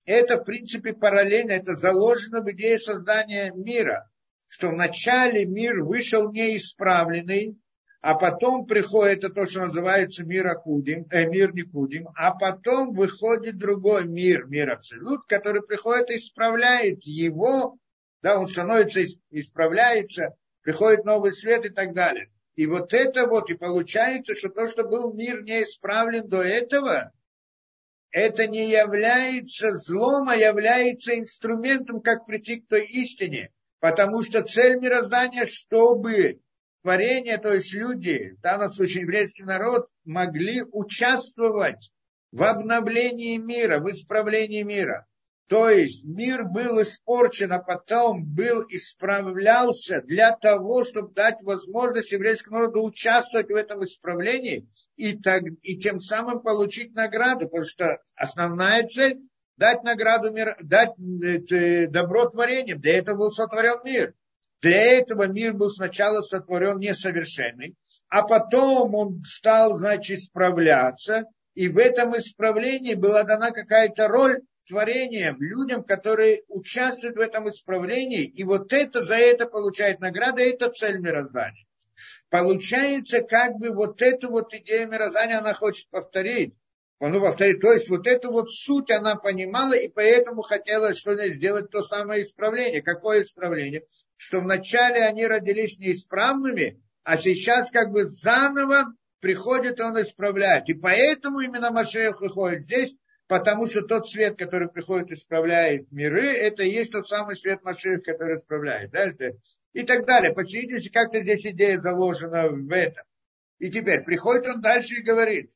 Это, в принципе, параллельно, это заложено в идее создания мира, что вначале мир вышел неисправленный, а потом приходит это то, что называется мир Акудим, э, мир Никудим, а потом выходит другой мир, мир Абсолют, который приходит и исправляет его, да, он становится, исправляется, приходит новый свет и так далее. И вот это вот, и получается, что то, что был мир не исправлен до этого, это не является злом, а является инструментом, как прийти к той истине. Потому что цель мироздания, чтобы творение, то есть люди, в данном случае еврейский народ, могли участвовать в обновлении мира, в исправлении мира. То есть мир был испорчен, а потом был исправлялся для того, чтобы дать возможность еврейскому народу участвовать в этом исправлении и, так, и тем самым получить награду, потому что основная цель – дать награду, мир, дать э, добро творением. Для этого был сотворен мир. Для этого мир был сначала сотворен несовершенный, а потом он стал, значит, исправляться, и в этом исправлении была дана какая-то роль творениям, людям, которые участвуют в этом исправлении, и вот это за это получает награда, это цель мироздания. Получается, как бы вот эту вот идею мироздания она хочет повторить. Ну, повторить, то есть вот эту вот суть она понимала, и поэтому хотела что-то сделать то самое исправление. Какое исправление? Что вначале они родились неисправными, а сейчас как бы заново приходит он исправляет. И поэтому именно Машех выходит здесь, потому что тот свет, который приходит и исправляет миры, это и есть тот самый свет Маших, который исправляет. Да? И так далее. По видите, как-то здесь идея заложена в этом. И теперь приходит он дальше и говорит,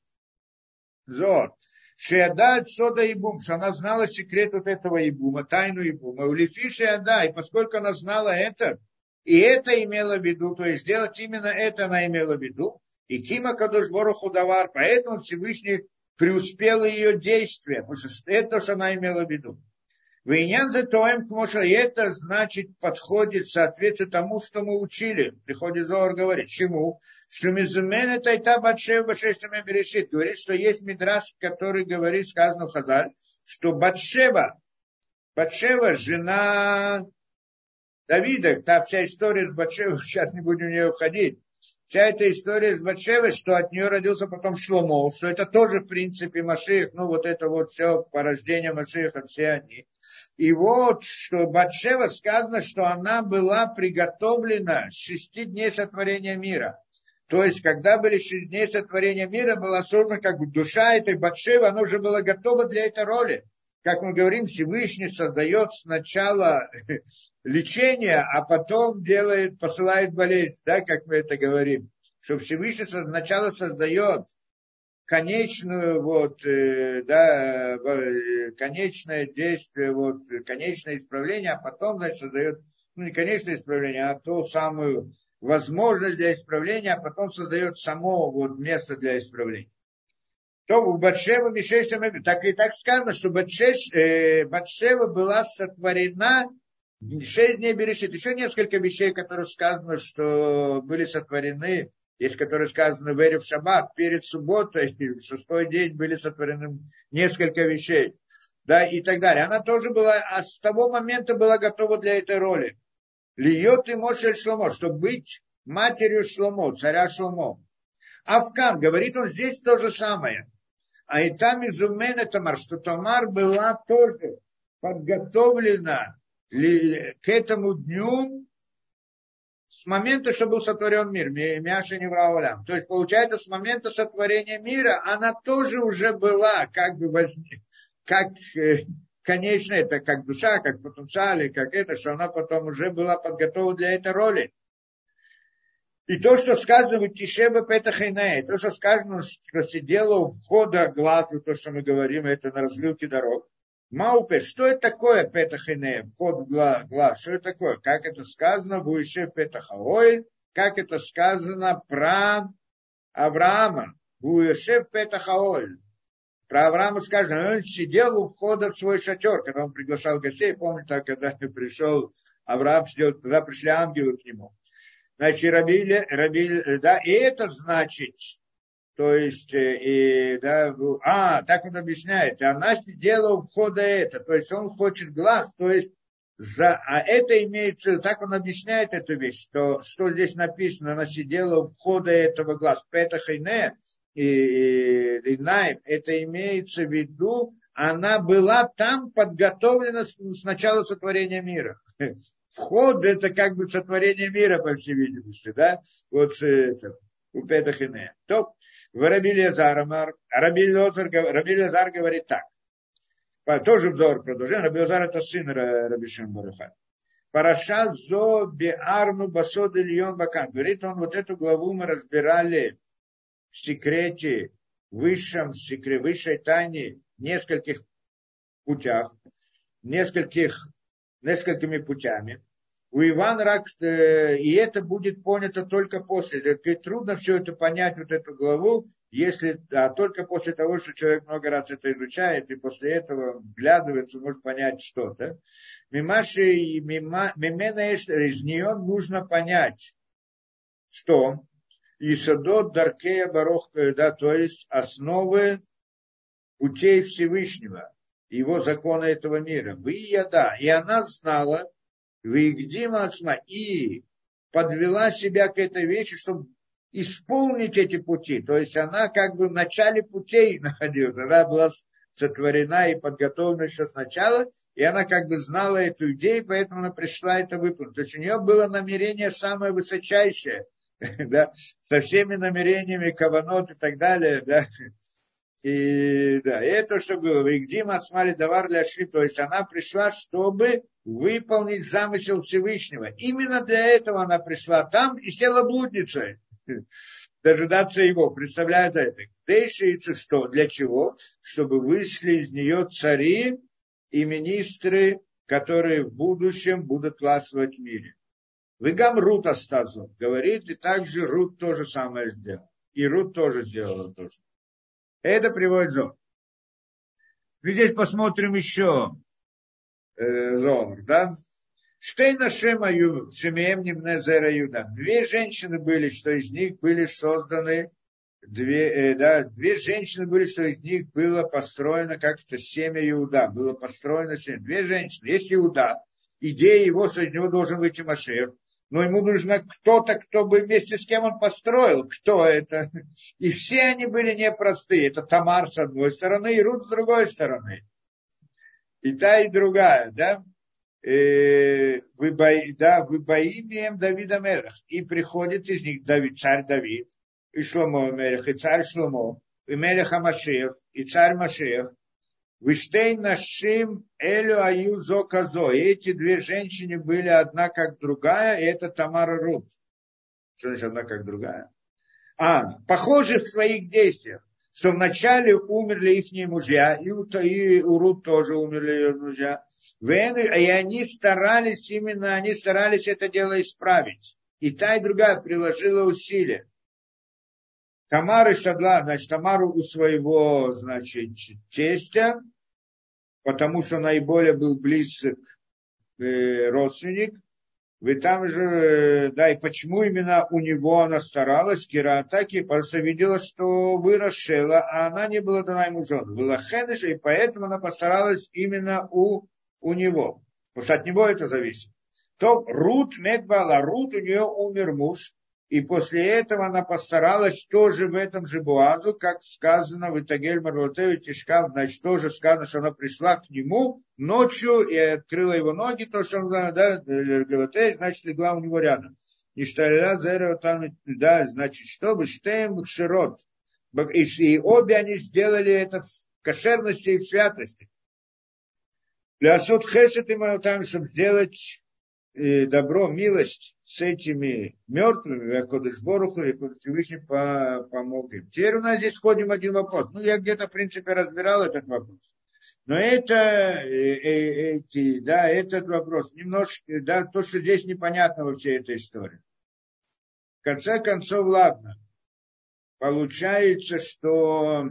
Зор, Шеядат Сода Ибум, что она знала секрет вот этого Ибума, тайну Ибума. Улифи Шеяда, и поскольку она знала это, и это имела в виду, то есть сделать именно это она имела в виду, и Кима Кадуш Бороху Давар, поэтому Всевышний преуспело ее действие, потому что это то, что она имела в виду. Вейнян за тоем, потому что это значит подходит, соответствует тому, что мы учили. Приходит Зоар говорит, чему? Что мизумен это и та батшева башештами берешит. Говорит, что есть мидраш, который говорит, сказано в Хазаль, что Батшева, Батшева, жена Давида, та вся история с Батшевой, сейчас не будем в нее уходить, вся эта история с Батшевой, что от нее родился потом Шломо, что это тоже, в принципе, Машиих, ну, вот это вот все порождение Машииха, все они. И вот, что Батшева сказано, что она была приготовлена с шести дней сотворения мира. То есть, когда были шесть дней сотворения мира, была создана как бы душа этой Батшевы, она уже была готова для этой роли. Как мы говорим, Всевышний создает сначала лечение, а потом делает, посылает болезнь, да, как мы это говорим. Что Всевышний сначала создает конечную, вот, э, да, э, конечное действие, вот, конечное исправление, а потом, значит, создает, ну, не конечное исправление, а ту самую возможность для исправления, а потом создает само вот место для исправления. То у Батшева Мишештам, так и так сказано, что Батшеш, э, Батшева была сотворена Шесть дней Берешит. Еще несколько вещей, которые сказано, что были сотворены, есть которые сказаны в Эре в Шаббат, перед субботой, в шестой день были сотворены несколько вещей. Да, и так далее. Она тоже была, а с того момента была готова для этой роли. Льет и Мошель Шломо, чтобы быть матерью Шломо, царя Шломо. Афкан, говорит он здесь то же самое. А и там изумен Тамар, что Тамар была тоже подготовлена к этому дню с момента, что был сотворен мир, Мяша не враулям. То есть, получается, с момента сотворения мира она тоже уже была как бы как э, конечно, это как душа, как потенциал, как это, что она потом уже была подготовлена для этой роли. И то, что сказано в Тишеба Петахайнае, то, что сказано, что сидела у входа глазу, то, что мы говорим, это на развилке дорог, Маупе, что это такое Петахине, вход глаз, что это такое? Как это сказано в Уише Петахаойль, как это сказано про Авраама, в Уише Петахаойль. Про Авраама сказано, он сидел у входа в свой шатер, когда он приглашал гостей. Помните, когда пришел Авраам, сидел, тогда пришли ангелы к нему. Значит, Рабиль, Рабиль, да, и это значит, то есть, э, и, да, а, так он объясняет, она сидела у входа это, то есть он хочет глаз, то есть, за, а это имеется, так он объясняет эту вещь, что, что здесь написано, она сидела у входа этого глаз, Петах и Не, и, и, и Найм, это имеется в виду, она была там подготовлена с, с начала сотворения мира. Вход это как бы сотворение мира, по всей видимости, да, вот это, у Петах и Не. То, в Рабилезар, Рабилезар говорит так. Тоже взор продолжение. Рабилезар это сын Рабишем Баруха. Параша зо биарну басод ильон бакан. Говорит он, вот эту главу мы разбирали в секрете, высшем секрете, высшей тайне, нескольких путях, нескольких, несколькими путями. У Ивана Рак, э, и это будет понято только после. Это, трудно все это понять, вот эту главу, если а только после того, что человек много раз это изучает, и после этого вглядывается, может понять что-то. Мимаши, мимена из нее нужно понять, что Исадот Даркея Барох, э, да, то есть основы путей Всевышнего, его закона этого мира. Вы и я, да. И она знала, вы где Ацма, и подвела себя к этой вещи, чтобы исполнить эти пути. То есть она как бы в начале путей находилась. Она была сотворена и подготовлена еще сначала, и она как бы знала эту идею, поэтому она пришла это выполнить. То есть у нее было намерение самое высочайшее – да, со всеми намерениями, каванот и так далее, да, и да, и это что было. Вигдим Ацмали Давар Ляшли, то есть она пришла, чтобы выполнить замысел Всевышнего. Именно для этого она пришла там и села блудницей. Дожидаться его, представляете это. Дейшиется что? Для чего? Чтобы вышли из нее цари и министры, которые в будущем будут властвовать в мире. Вегам Рут Астазу говорит, и также Рут тоже самое сделал. И Рут тоже сделала тоже. Это приводит Зор. Здесь посмотрим еще э, Зор, да? Штейна Шема Шемеем Небнезера Юда. Две женщины были, что из них были созданы, две, э, да, две женщины были, что из них было построено как-то семя Иуда. Было построено семя. Две женщины. Есть Иуда. Идея его, что из него должен выйти Машех но ему нужно кто-то, кто бы вместе с кем он построил, кто это. И все они были непростые. Это Тамар с одной стороны и Рут с другой стороны. И та, и другая, да? Э, вы, бои, да, вы боимием Давида Мелех. И приходит из них Давид, царь Давид, и Шломо Мелех, и царь Шломо, и Мелех Амашех, и царь Машех, Виштей нашим Элю Аю Зоказо. И эти две женщины были одна как другая, и это Тамара Рут. Что значит одна как другая? А, похожи в своих действиях, что вначале умерли их мужья, и у, и у Рут тоже умерли ее мужья. И они старались именно, они старались это дело исправить. И та, и другая приложила усилия. Тамара Штадла, значит, Тамару у своего, значит, тестя, потому что наиболее был близок э, родственник. Вы там же, э, да, и почему именно у него она старалась, Киратаки, потому что видела, что вырос Шела, а она не была дана ему жену. Была Хедыша, и поэтому она постаралась именно у, у него. Потому что от него это зависит. То Рут Медбала, Рут, у нее умер муж, и после этого она постаралась тоже в этом же Буазу, как сказано в Итагель Марлотеве Тишкав, значит, тоже сказано, что она пришла к нему ночью и открыла его ноги, то, что он, да, значит, легла у него рядом. И шталя зера там, да, значит, чтобы штейм широт. И обе они сделали это в кошерности и в святости. Для суд хесет и там, чтобы сделать добро, милость с этими мертвыми, Акодыш Боруху, и Всевышний помог им. Теперь у нас здесь входим один вопрос. Ну, я где-то, в принципе, разбирал этот вопрос. Но это, э, э, эти, да, этот вопрос, немножко, да, то, что здесь непонятно во всей этой истории. В конце концов, ладно. Получается, что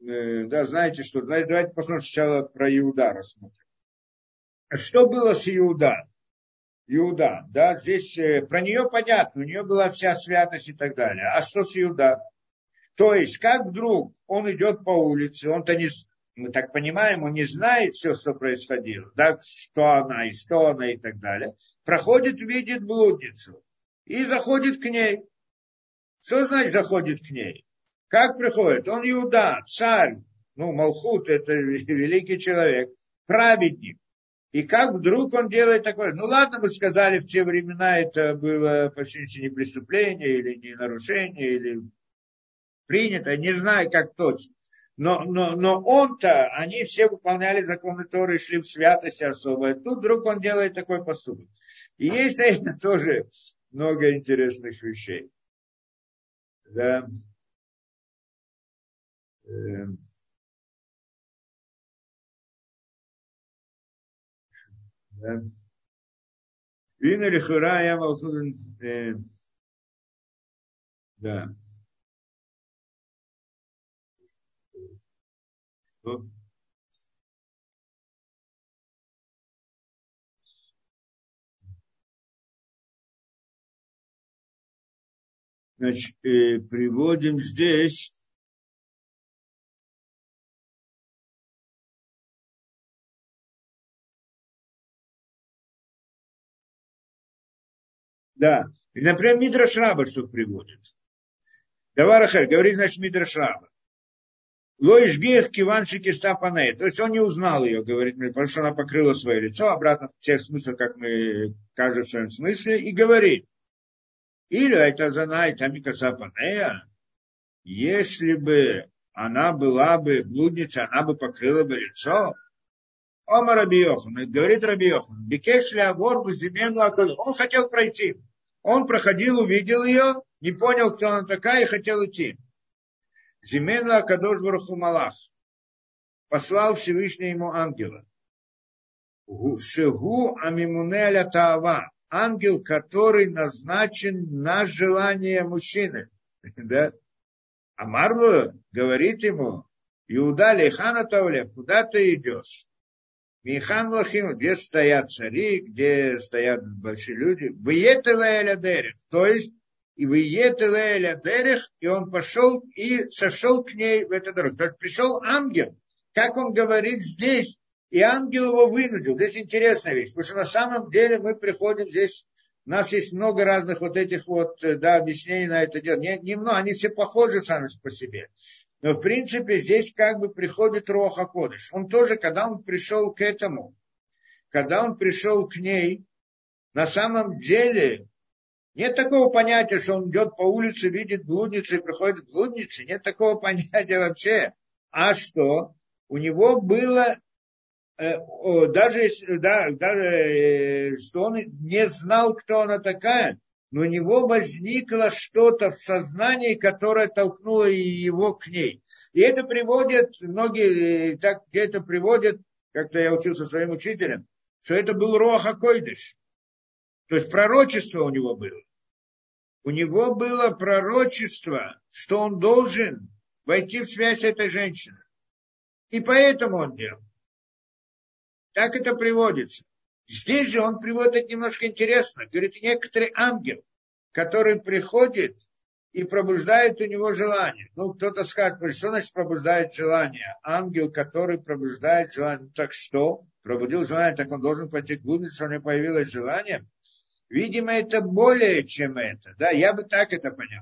э, да, знаете что, давайте посмотрим сначала про Иуда рассмотрим. Что было с Иуда? Иуда, да, здесь э, про нее понятно, у нее была вся святость и так далее. А что с Иуда? То есть, как вдруг он идет по улице, он-то не, мы так понимаем, он не знает все, что происходило, да, что она и что она и так далее, проходит, видит блудницу и заходит к ней. Что значит заходит к ней? Как приходит? Он Иуда, царь, ну, Малхут, это великий человек, праведник. И как вдруг он делает такое? Ну ладно, мы сказали, в те времена это было почти не преступление или не нарушение, или принято, не знаю как точно. Но, но, но он-то, они все выполняли законы Торы, шли в святости особо. Тут вдруг он делает такой поступок. И есть на это тоже много интересных вещей. Да. Да. Вина лихура я э, Да. Что? Значит, э, приводим здесь Да. И, например, Мидраш Раба что приводит. Даварахер, говорит, значит, Мидраш Раба. Лоиш гех киваншики стапаней. То есть он не узнал ее, говорит, потому что она покрыла свое лицо, обратно в тех смыслах, как мы каждый в своем смысле, и говорит, или это занайт амика сапанея, если бы она была бы блудница, она бы покрыла бы лицо. Ома Рабиохан, говорит Рабиохан, Бекешли Агор он хотел пройти. Он проходил, увидел ее, не понял, кто она такая, и хотел идти. Зимена Акадош Баруху Малах послал Всевышний ему ангела. Шигу Амимунеля Таава. Ангел, который назначен на желание мужчины. да? А Марло говорит ему, Иуда Лехана Тавлев, куда ты идешь? Михан Лахим, где стоят цари, где стоят большие люди. Выетелеля Дерех, то есть и выетелеля Дерех, и он пошел и сошел к ней в эту дорогу. То есть пришел ангел, как он говорит здесь, и ангел его вынудил. Здесь интересная вещь, потому что на самом деле мы приходим здесь, у нас есть много разных вот этих вот да, объяснений на это дело. Не, немного, они все похожи сами по себе. Но в принципе здесь как бы приходит Роха Кодыш. Он тоже, когда он пришел к этому, когда он пришел к ней, на самом деле нет такого понятия, что он идет по улице, видит блудницу и приходит к блуднице. Нет такого понятия вообще. А что? У него было э, даже, да, даже э, что он не знал, кто она такая, но у него возникло что-то в сознании, которое толкнуло его к ней. И это приводит, многие так это приводят, как-то я учился своим учителем, что это был Роха Койдыш. То есть пророчество у него было. У него было пророчество, что он должен войти в связь с этой женщиной. И поэтому он делал. Так это приводится. Здесь же он приводит немножко интересно. Говорит, некоторый ангел, который приходит и пробуждает у него желание. Ну, кто-то скажет, что значит пробуждает желание? Ангел, который пробуждает желание. Ну, так что? Пробудил желание, так он должен пойти к блуднице, у него появилось желание. Видимо, это более, чем это. Да, я бы так это понял.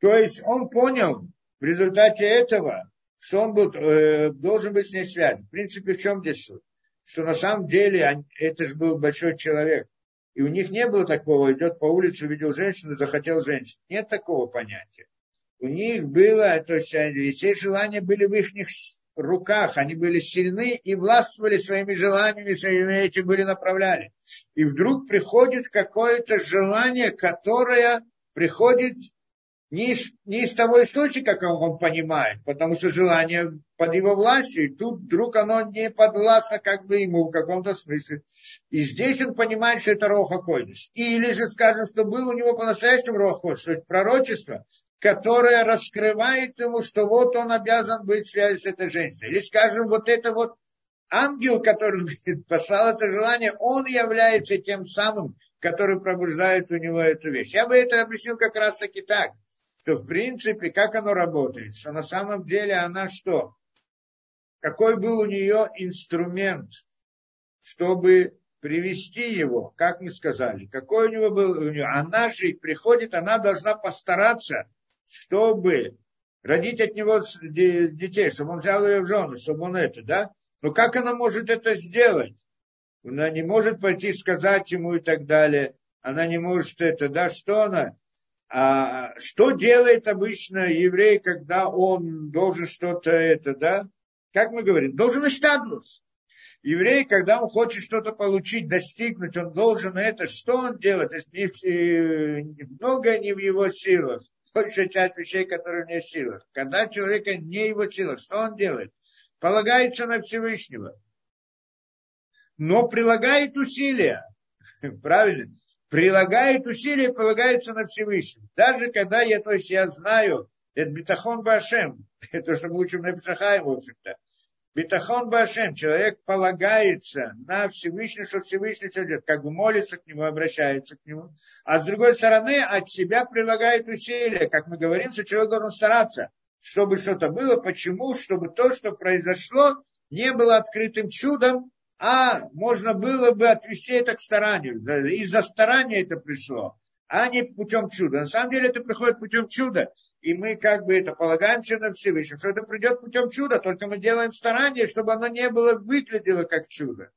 То есть он понял в результате этого, что он был, э, должен быть с ней связан. В принципе, в чем здесь суть? Что на самом деле это же был большой человек. И у них не было такого, идет по улице, увидел женщину, захотел женщину. Нет такого понятия. У них было, то есть все желания были в их руках, они были сильны и властвовали своими желаниями, своими этим были направляли. И вдруг приходит какое-то желание, которое приходит не из, не из того источника, как он понимает, потому что желание под его властью, и тут вдруг оно не подвластно как бы ему в каком-то смысле. И здесь он понимает, что это Роха Койдыш. Или же скажем, что был у него по-настоящему Роха Койдыш, то есть пророчество, которая раскрывает ему, что вот он обязан быть в связи с этой женщиной. Или, скажем, вот это вот ангел, который послал это желание, он является тем самым, который пробуждает у него эту вещь. Я бы это объяснил как раз таки так, что в принципе, как оно работает, что на самом деле она что? Какой был у нее инструмент, чтобы привести его, как мы сказали, какой у него был, у нее, она же приходит, она должна постараться, чтобы родить от него детей, чтобы он взял ее в жену, чтобы он это, да? Но как она может это сделать? Она не может пойти сказать ему и так далее. Она не может это, да, что она? А что делает обычно еврей, когда он должен что-то это, да? Как мы говорим, должен иштадлус. Еврей, когда он хочет что-то получить, достигнуть, он должен это, что он делает? То есть многое не в его силах. Большая часть вещей, которые в него силах. Когда человека не его силах, что он делает? Полагается на Всевышнего. Но прилагает усилия. Правильно? Прилагает усилия, полагается на Всевышнего. Даже когда я, то есть я знаю, это битахон башем, то, что мы учим на Пешахае, в общем-то. Битахон Башем, человек полагается на Всевышний, что Всевышний все делает, как бы молится к нему, обращается к нему. А с другой стороны, от себя прилагает усилия, как мы говорим, что человек должен стараться, чтобы что-то было. Почему? Чтобы то, что произошло, не было открытым чудом, а можно было бы отвести это к старанию. Из-за старания это пришло, а не путем чуда. На самом деле это приходит путем чуда и мы как бы это полагаемся на Всевышнего, что это придет путем чуда, только мы делаем старание, чтобы оно не было, выглядело как чудо.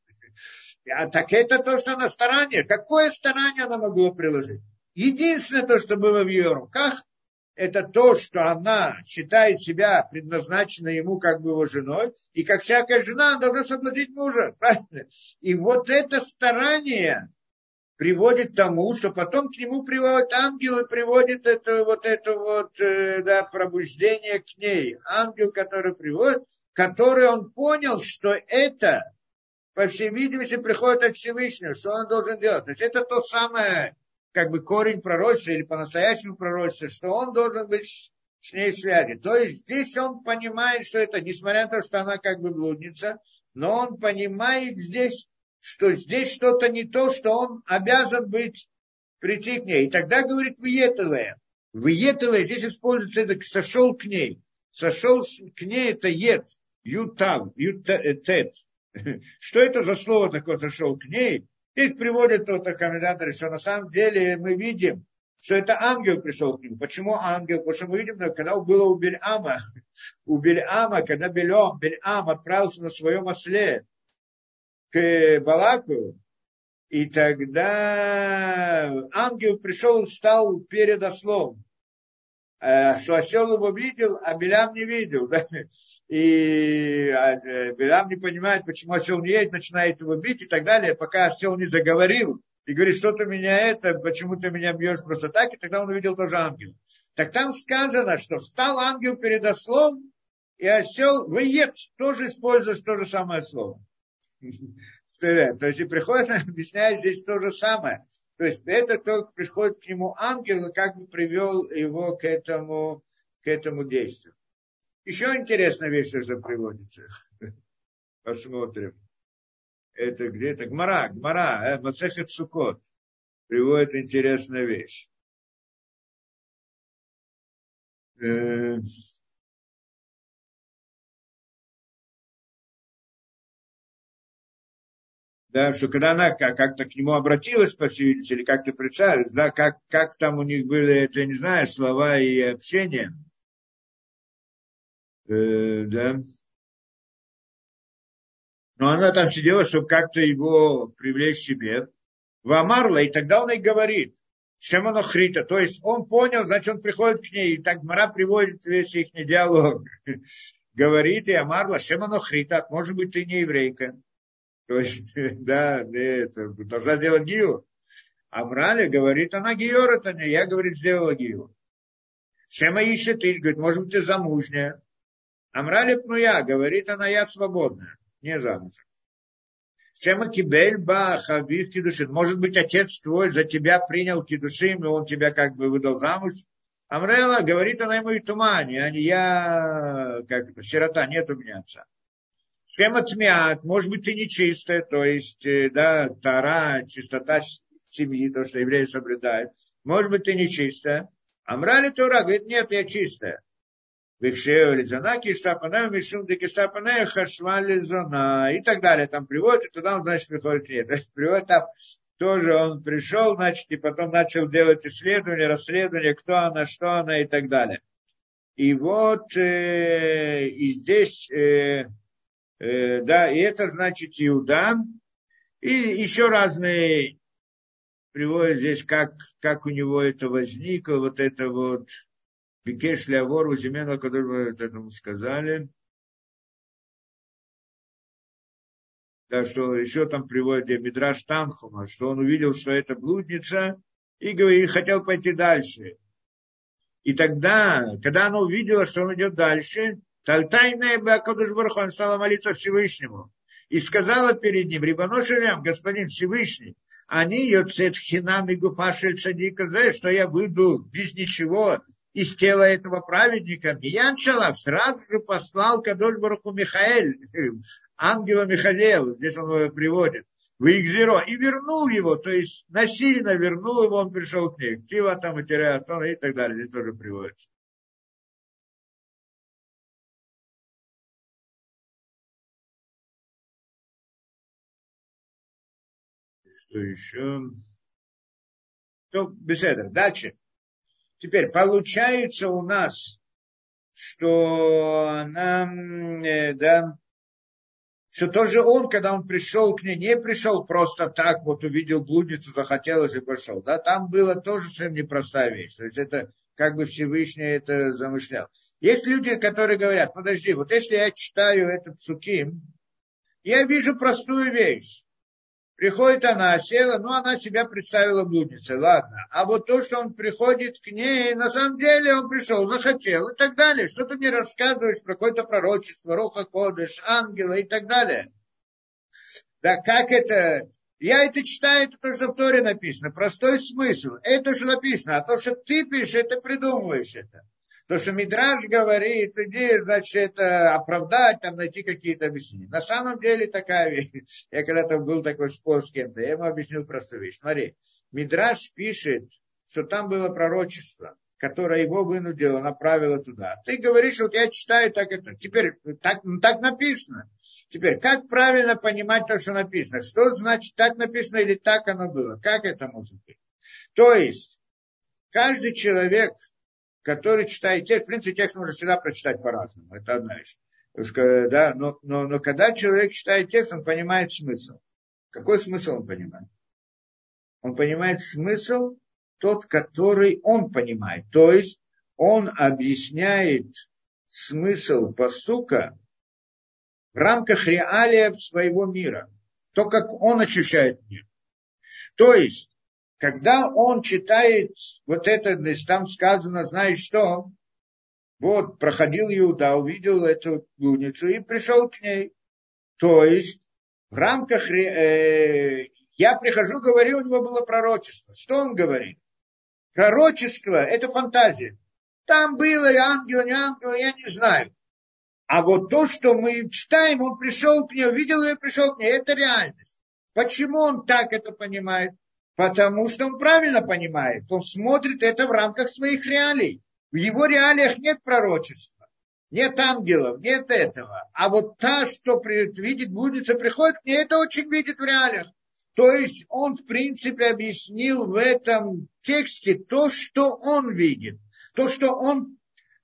А так это то, что она старание. Какое старание она могла приложить? Единственное то, что было в ее руках, это то, что она считает себя предназначенной ему как бы его женой, и как всякая жена, она должна соблазнить мужа. Правильно? И вот это старание, приводит к тому, что потом к нему приводят ангелы, приводит это вот это вот э, да, пробуждение к ней. Ангел, который приводит, который он понял, что это, по всей видимости, приходит от Всевышнего, что он должен делать. То есть это то самое, как бы корень пророчества или по-настоящему пророчества, что он должен быть с ней в связи. То есть здесь он понимает, что это, несмотря на то, что она как бы блудница, но он понимает здесь, что здесь что-то не то, что он обязан быть, прийти к ней. И тогда говорит Виетеле. Виетеле здесь используется это сошел к ней. Сошел к ней это ед, ютав, ютет. Что это за слово такое сошел к ней? Здесь приводят кто-то комментаторы, что на самом деле мы видим, что это ангел пришел к нему. Почему ангел? Потому что мы видим, когда было у Бельама, у Бельама, когда Бельам, Бельам отправился на своем осле, к Балаку, и тогда ангел пришел и встал перед ослом. Э, что осел его видел, а Белям не видел. Да? И а, э, Белям не понимает, почему осел не едет, начинает его бить и так далее, пока осел не заговорил и говорит, что ты меня это, почему ты меня бьешь просто так, и тогда он увидел тоже ангел. Так там сказано, что встал ангел перед ослом, и осел выед, тоже использует то же самое слово. То есть и приходит, объясняет здесь то же самое. То есть это только приходит к нему ангел и как бы привел его к этому, к этому действию. Еще интересная вещь, что приводится. Посмотрим. Это где-то Гмара, Гмара, э, Масехет Сукот. Приводит интересная вещь. Да, что когда она как-то к нему обратилась, по всей видимости, или как-то представилась, да, как, как там у них были, это, не знаю, слова и общение, э, да. Но она там сидела, чтобы как-то его привлечь к себе. В Амарла, и тогда он и говорит, чем оно хрита. То есть он понял, значит, он приходит к ней, и так Мара приводит весь их диалог. говорит, и Амарла, чем оно хрита, может быть, ты не еврейка. То есть, да, это, должна делать гиюр. А Мрали говорит, она гиюр, это не я, говорит, сделала гиюр. Шема ищет, ты, говорит, может быть, ты замужняя. Амрали пнуя, говорит она, я свободная, не замужем. Шема кибель ба хавих кидушин. Может быть, отец твой за тебя принял кидушин, и он тебя как бы выдал замуж. Амрела говорит она ему и тумане, а не я, как это, сирота, нет у меня отца. Шема тмят, может быть, ты нечистая, то есть, э, да, тара, чистота семьи, то, что евреи соблюдают. Может быть, ты нечистая. Амрали Тора говорит, нет, я чистая. Викшео зона кистапанея, мишум де кистапанея, хашвали зона. И так далее. Там приводит, и туда он, значит, приходит нет. То есть приводит там тоже он пришел, значит, и потом начал делать исследования, расследования, кто она, что она и так далее. И вот э, и здесь э, Э, да, и это значит Иуда. И еще разные приводят здесь, как, как у него это возникло, вот это вот Бекеш Леавор, Земена, который вот этому сказали. Да, что еще там приводит Мидраш Танхума, что он увидел, что это блудница, и говорит, хотел пойти дальше. И тогда, когда она увидела, что он идет дальше, Тальтайная Бакадуш Бархон стала молиться Всевышнему. И сказала перед ним, Рибаношелям, господин Всевышний, они йоцет хинам и гуфашель цадика, что я выйду без ничего из тела этого праведника. Янчалав сразу же послал Кадош Бараху Михаэль, ангела Михаила, здесь он его приводит, в Игзиро, и вернул его, то есть насильно вернул его, он пришел к ней. Тива там и и так далее, здесь тоже приводится. Что еще? Ну, беседа. Дальше. Теперь получается у нас, что нам, э, да, что тоже он, когда он пришел к ней, не пришел просто так, вот увидел блудницу, захотелось и пошел. Да, там было тоже совсем непростая вещь. То есть это как бы Всевышний это замышлял. Есть люди, которые говорят, подожди, вот если я читаю этот Цуким, я вижу простую вещь. Приходит она, села, ну, она себя представила блудницей, ладно. А вот то, что он приходит к ней, на самом деле он пришел, захотел и так далее. Что ты мне рассказываешь про какое-то пророчество, Роха Кодыш, ангела и так далее. Да как это? Я это читаю, это то, что в Торе написано. Простой смысл. Это что написано. А то, что ты пишешь, это придумываешь это. То, что Мидраж говорит, иди, значит, это оправдать, там найти какие-то объяснения. На самом деле такая вещь. Я когда-то был такой спор с кем-то, я ему объяснил простую вещь. Смотри, Мидраж пишет, что там было пророчество, которое его вынудило, направило туда. Ты говоришь, вот я читаю так это. Теперь так, ну, так написано. Теперь, как правильно понимать то, что написано? Что значит так написано или так оно было? Как это может быть? То есть, каждый человек – который читает текст, в принципе, текст можно всегда прочитать по-разному, это одна вещь. Да, но, но, но когда человек читает текст, он понимает смысл. Какой смысл он понимает? Он понимает смысл тот, который он понимает. То есть он объясняет смысл постука в рамках реалия своего мира. То, как он ощущает мир. То есть когда он читает вот это, там сказано, знаешь что, вот, проходил Иуда, увидел эту блудницу и пришел к ней. То есть, в рамках, э, я прихожу, говорю, у него было пророчество. Что он говорит? Пророчество – это фантазия. Там было и ангел, не ангел, я не знаю. А вот то, что мы читаем, он пришел к ней, увидел ее, пришел к ней, это реальность. Почему он так это понимает? Потому что он правильно понимает, он смотрит это в рамках своих реалий. В его реалиях нет пророчества, нет ангелов, нет этого. А вот та, что видит, будется, приходит к ней, это очень видит в реалиях. То есть он, в принципе, объяснил в этом тексте то, что он видит. То, что он,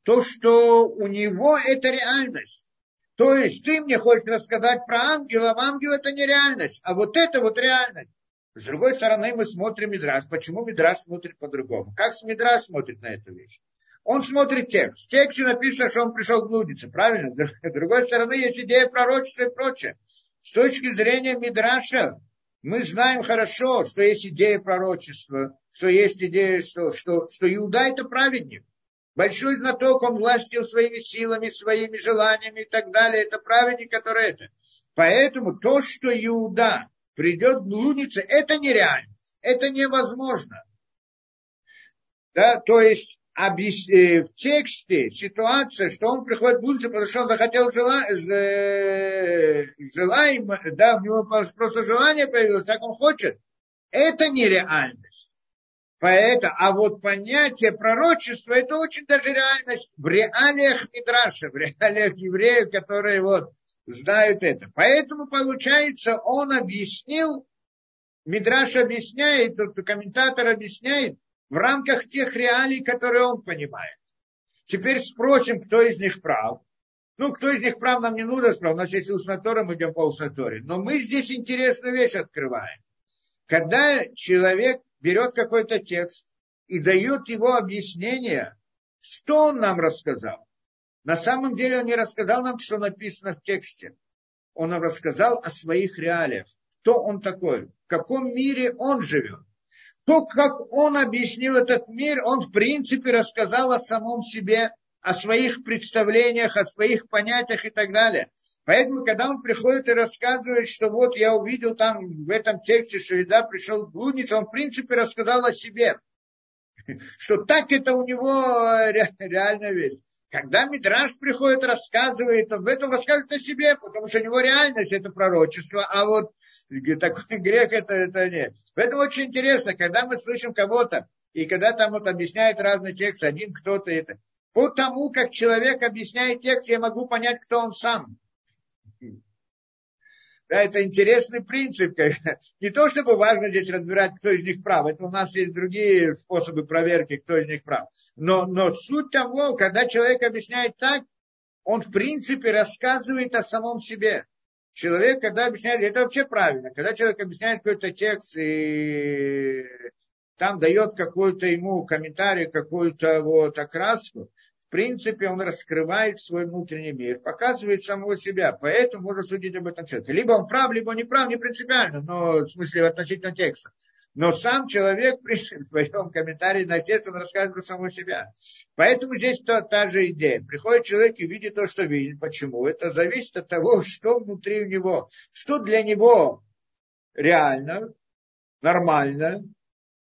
то, что у него это реальность. То есть ты мне хочешь рассказать про ангелов, ангел это не реальность, а вот это вот реальность. С другой стороны, мы смотрим Мидраш. Почему Мидраш смотрит по-другому? Как Мидраш смотрит на эту вещь? Он смотрит текст. В тексте написано, что он пришел к правильно? С другой стороны, есть идея пророчества и прочее. С точки зрения Мидраша, мы знаем хорошо, что есть идея пророчества, что есть идея, что, что, что Иуда это праведник. Большой знаток, он властил своими силами, своими желаниями и так далее. Это праведник, который это. Поэтому то, что Иуда придет блудница, это нереально, это невозможно. Да, то есть объяс... Э, в тексте ситуация, что он приходит в потому что он захотел жела... желаем, да, у него просто желание появилось, так он хочет. Это нереальность. Поэтому, а вот понятие пророчества, это очень даже реальность в реалиях Мидраша, в реалиях евреев, которые вот знают это. Поэтому, получается, он объяснил, Мидраш объясняет, тот комментатор объясняет, в рамках тех реалий, которые он понимает. Теперь спросим, кто из них прав. Ну, кто из них прав, нам не нужно справа. У нас есть уснатора, мы идем по уснаторе. Но мы здесь интересную вещь открываем. Когда человек берет какой-то текст и дает его объяснение, что он нам рассказал. На самом деле он не рассказал нам, что написано в тексте. Он нам рассказал о своих реалиях. Кто он такой, в каком мире он живет. То, как он объяснил этот мир, он в принципе рассказал о самом себе, о своих представлениях, о своих понятиях и так далее. Поэтому, когда он приходит и рассказывает, что вот я увидел там в этом тексте, что еда пришел в блудницу, он в принципе рассказал о себе. Что так это у него реальная вещь. Когда Мидраш приходит, рассказывает, в этом рассказывает о себе, потому что у него реальность это пророчество, а вот такой грех это, это нет. Поэтому очень интересно, когда мы слышим кого-то, и когда там вот объясняет разный текст, один кто-то это, по тому, как человек объясняет текст, я могу понять, кто он сам. Да, это интересный принцип. Не то, чтобы важно здесь разбирать, кто из них прав. Это у нас есть другие способы проверки, кто из них прав. Но, но суть того, когда человек объясняет так, он в принципе рассказывает о самом себе. Человек, когда объясняет, это вообще правильно. Когда человек объясняет какой-то текст и там дает какой-то ему комментарий, какую-то вот окраску, принципе, он раскрывает свой внутренний мир, показывает самого себя. Поэтому можно судить об этом человеке. Либо он прав, либо не прав, не принципиально, но в смысле относительно текста. Но сам человек в своем комментарии на текст, он рассказывает про самого себя. Поэтому здесь та, та же идея. Приходит человек и видит то, что видит. Почему? Это зависит от того, что внутри у него. Что для него реально, нормально,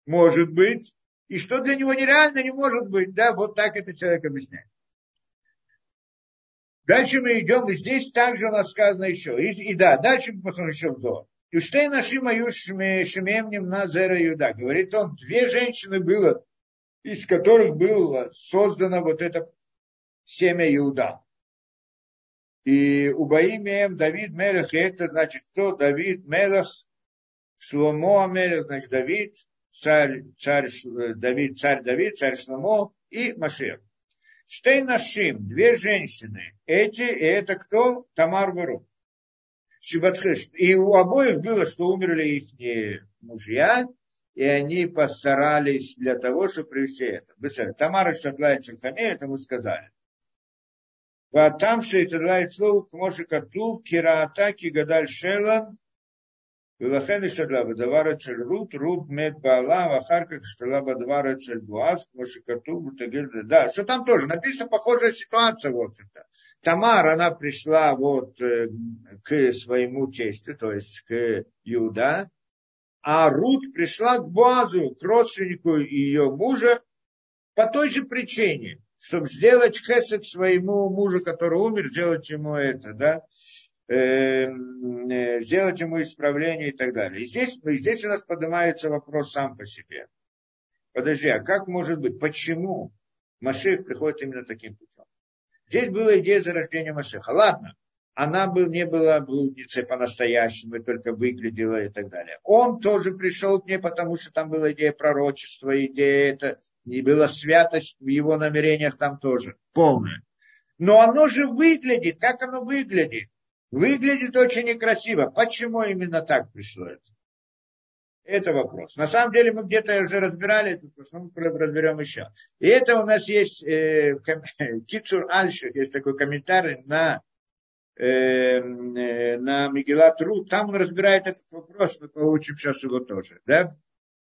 может быть, и что для него нереально не может быть. Да, вот так это человек объясняет. Дальше мы идем, и здесь также у нас сказано еще. И, и да, дальше мы посмотрим еще в Зор. И что и наши мою шемемнем на Зера Юда. Говорит он, две женщины было, из которых было создано вот это семя Иуда. И у Баимеем Давид Мелех, это значит кто? Давид Мелех, Шломо Мелех, значит Давид, царь, царь э, Давид, царь Давид, царь Шломо и Машех. Штей нашим, две женщины. Эти, и это кто? Тамар Барух. И у обоих было, что умерли их мужья, и они постарались для того, чтобы привести это. Тамара Штатлай Чархане, это мы сказали. там, что это длает слово, к Моше Кату, Кираатаки Гадаль Шелан, Велахен и шаглава давара чель рут, рут мед баала, вахарка шталаба давара чель буаз, машикату, бутагильда. Да, что там тоже написано, похожая ситуация, в общем-то. Тамар, она пришла вот э, к своему тестю, то есть к Юда, а Рут пришла к Буазу, к родственнику ее мужа, по той же причине, чтобы сделать хесед своему мужу, который умер, сделать ему это, да сделать ему исправление и так далее. И здесь, здесь у нас поднимается вопрос сам по себе. Подожди, а как может быть, почему Машех приходит именно таким путем? Здесь была идея зарождения Машеха. Ладно, она был, не была блудницей по-настоящему, только выглядела и так далее. Он тоже пришел к ней, потому что там была идея пророчества, идея это, не была святость в его намерениях там тоже, полная. Но оно же выглядит, как оно выглядит? Выглядит очень некрасиво. Почему именно так пришло это? Это вопрос. На самом деле мы где-то уже разбирали это, но мы разберем еще. И это у нас есть э, Кицур Альших, есть такой комментарий на, э, э, на Мигелат Ру. Там он разбирает этот вопрос, мы получим сейчас его тоже. Да?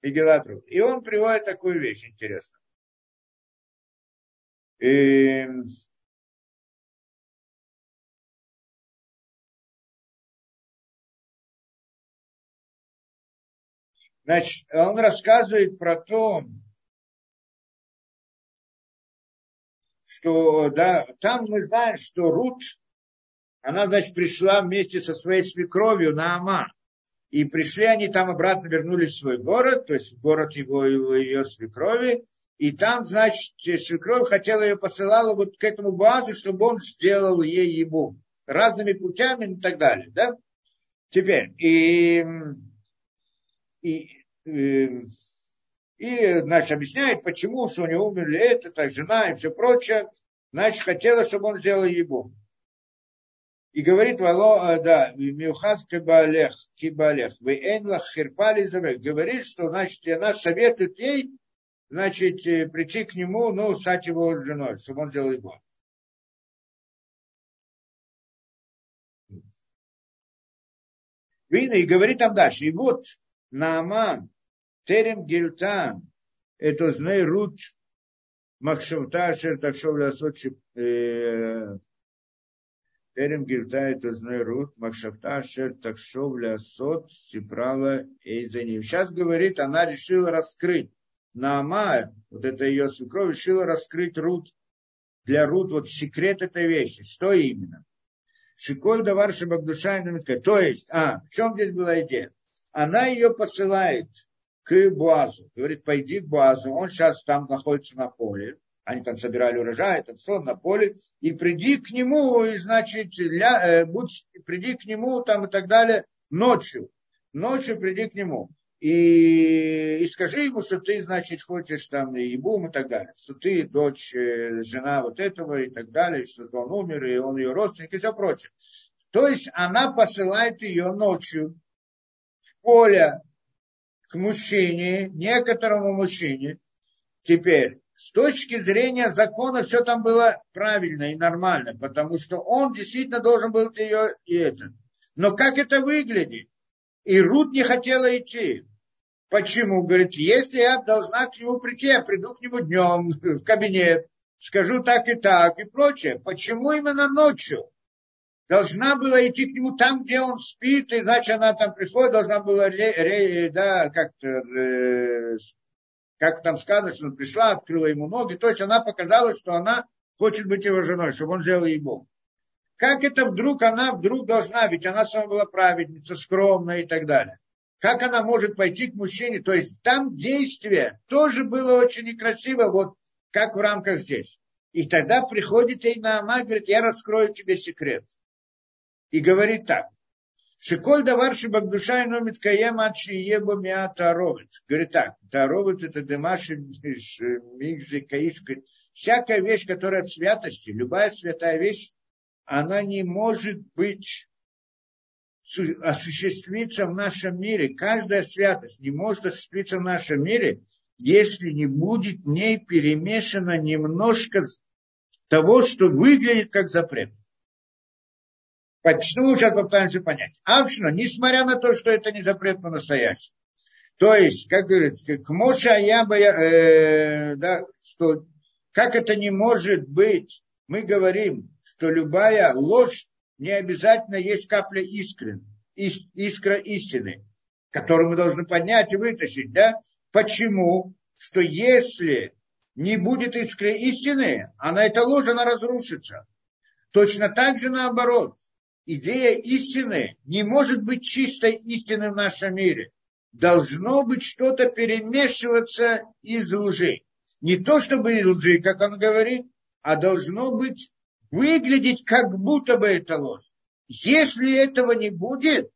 Мигелат Ру. И он приводит такую вещь интересную. Значит, он рассказывает про то, что да, там мы знаем, что Рут, она, значит, пришла вместе со своей свекровью на Ама. И пришли они там обратно, вернулись в свой город, то есть город его, его ее свекрови. И там, значит, свекровь хотела ее посылала вот к этому базу, чтобы он сделал ей ему разными путями и так далее. Да? Теперь, и, и, и, и значит, объясняет, почему, что у него умерли это, так, жена и все прочее. Значит, хотела, чтобы он сделал ему. И говорит Вало, э, да, Миухас Кибалех, Кибалех, вы Энлах Хирпали Говорит, что, значит, она советует ей, значит, э, прийти к нему, ну, стать его женой, чтобы он сделал его. Видно, и говорит там дальше. И вот Нааман, Терем Гильтан, это знай Рут, Макшавта, Шертакшов Лясот, э, Терем Гильта, это знай Рут, Макшавта, Шертакшов Лясот, Сипрала Эйзаним. Сейчас говорит, она решила раскрыть. Наама, вот это ее свекровь, решила раскрыть Рут, для Рут, вот секрет этой вещи. Что именно? Шиколь давар шабагдуша То есть, а, в чем здесь была идея? Она ее посылает к Буазу. Говорит, пойди к Буазу, он сейчас там находится на поле. Они там собирали урожай, там все на поле. И приди к нему, и значит, ля, э, будь, приди к нему там и так далее ночью. Ночью приди к нему и, и скажи ему, что ты, значит, хочешь там и бум и так далее, что ты дочь, э, жена вот этого и так далее, что он умер, и он ее родственник и все прочее. То есть она посылает ее ночью в поле к мужчине, некоторому мужчине. Теперь, с точки зрения закона, все там было правильно и нормально, потому что он действительно должен был ее и это. Но как это выглядит? И Рут не хотела идти. Почему? Говорит, если я должна к нему прийти, я приду к нему днем в кабинет, скажу так и так и прочее. Почему именно ночью? Должна была идти к нему там, где он спит, и значит она там приходит, должна была, да, как-то, э, как там сказано, что она пришла, открыла ему ноги, то есть она показала, что она хочет быть его женой, чтобы он сделал ему. Как это вдруг она вдруг должна, ведь она сама была праведница, скромная и так далее как она может пойти к мужчине. То есть там действие тоже было очень некрасиво, вот как в рамках здесь. И тогда приходит Эйнаама и говорит, я раскрою тебе секрет. И говорит так. Шиколь давар шибагдуша и номит каема ебо миа таровит. Говорит так, таровит это демаши мигжи каишка. Всякая вещь, которая от святости, любая святая вещь, она не может быть осуществиться в нашем мире. Каждая святость не может осуществиться в нашем мире, если не будет в ней перемешано немножко того, что выглядит как запрет. Почему сейчас попытаемся понять? Авшина, несмотря на то, что это не запрет по-настоящему. То есть, как говорит, к Моша я бы, э, да, что как это не может быть, мы говорим, что любая ложь не обязательно есть капля искры, искра истины, которую мы должны поднять и вытащить. Да? Почему? Что если не будет искры истины, она эта ложь, она разрушится. Точно так же наоборот. Идея истины не может быть чистой истиной в нашем мире. Должно быть что-то перемешиваться из лжи. Не то чтобы из лжи, как он говорит, а должно быть выглядеть, как будто бы это ложь. Если этого не будет,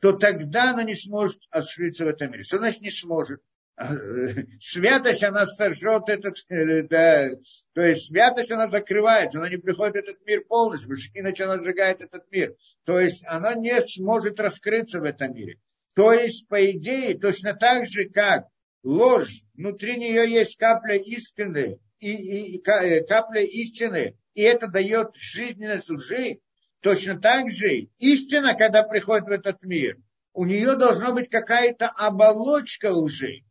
то тогда она не сможет осуществиться в этом мире. Что значит не сможет? Святость, она сожжет этот, э, да, то есть святость, она закрывается, она не приходит в этот мир полностью, иначе она сжигает этот мир. То есть она не сможет раскрыться в этом мире. То есть, по идее, точно так же, как ложь, внутри нее есть капля истины, и, и, и э, капля истины, и это дает жизненность лжи, точно так же истина, когда приходит в этот мир, у нее должна быть какая-то оболочка лжи.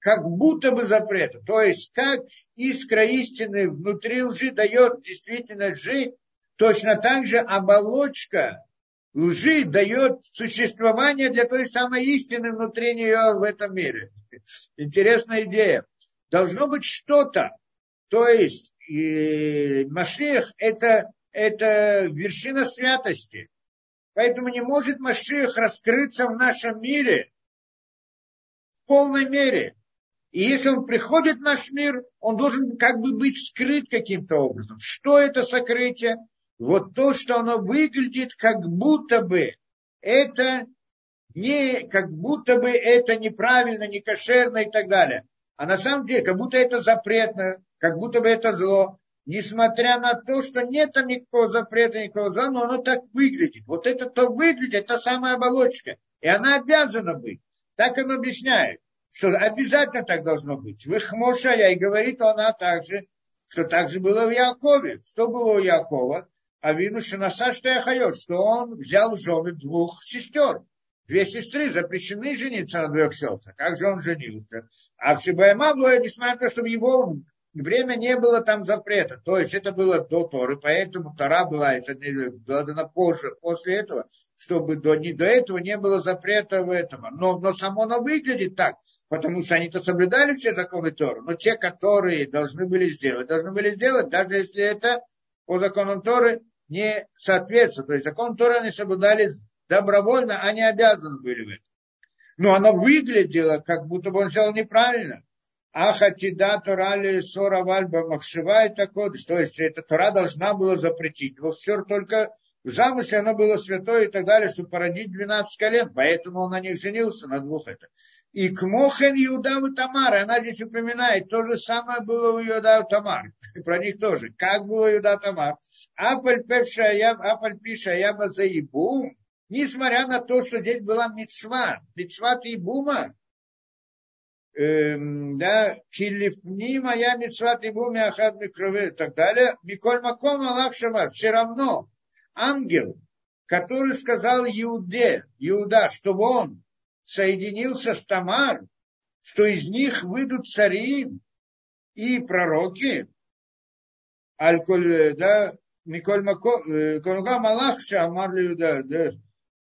Как будто бы запрета. То есть, как искра истины внутри лжи дает действительно лжи, точно так же оболочка лжи дает существование для той самой истины внутри нее в этом мире. Интересная идея. Должно быть что-то, То есть и Машех это, это вершина святости. Поэтому не может Машех раскрыться в нашем мире в полной мере. И если он приходит в наш мир, он должен как бы быть скрыт каким-то образом. Что это сокрытие? Вот то, что оно выглядит, как будто бы это не, как будто бы это неправильно, не кошерно и так далее. А на самом деле, как будто это запретно, как будто бы это зло, несмотря на то, что нет там никакого запрета, никакого зла, но оно так выглядит. Вот это то выглядит, это самая оболочка. И она обязана быть. Так он объясняет, что обязательно так должно быть. В их и говорит она также, что так же было в Якове. Что было у Якова? А что на что я хочу, что он взял жены двух сестер. Две сестры запрещены жениться на двух сестрах. Как же он женился? А в Шибайма было, несмотря на то, что в его время не было там запрета. То есть это было до Торы, поэтому Тора была дана позже, после этого, чтобы до, не, до этого не было запрета в этом. Но, но само оно выглядит так, потому что они-то соблюдали все законы Торы. Но те, которые должны были сделать, должны были сделать, даже если это по законам Торы не соответствует. То есть закон Торы они соблюдали добровольно, они обязаны были в этом. Но оно выглядело, как будто бы он сделал неправильно. Ахатида Тора ли Сора Вальба Махшива это кодыш. То есть эта Тора должна была запретить. Вот все только в замысле оно было святое и так далее, чтобы породить 12 колен. Поэтому он на них женился, на двух это. И Кмохен Иуда и Тамар, она здесь упоминает, то же самое было у Иуда и Тамар. Про них тоже. Как было Иуда и Тамар. Апаль пиша яба заибум, несмотря на то, что здесь была мецва, мецва Тибума, эм, да, килифни моя мецва Тибума ахад микрове и так далее, Миколь Маком Аллах Шамар, все равно ангел, который сказал Иуде, Иуда, чтобы он соединился с Тамар, что из них выйдут цари и пророки, Аль-Коль, да, Миколь Мако, э, Малах Шамар да,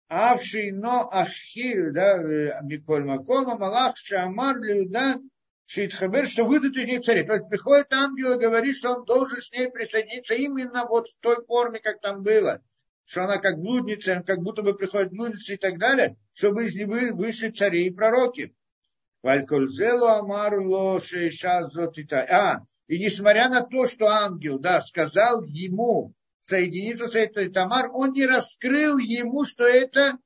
Авший но Ахил, да, э, Миколь Макома, Малах Шамар Иуда, Шитхабер, что выйдут из них цари. То есть приходит ангел и говорит, что он должен с ней присоединиться именно вот в той форме, как там было что она как блудница, как будто бы приходит блудница и так далее, чтобы из нее вышли цари и пророки. Валькользелу амарло шейша А, и несмотря на то, что ангел, да, сказал ему соединиться с этой Тамар, он не раскрыл ему, что это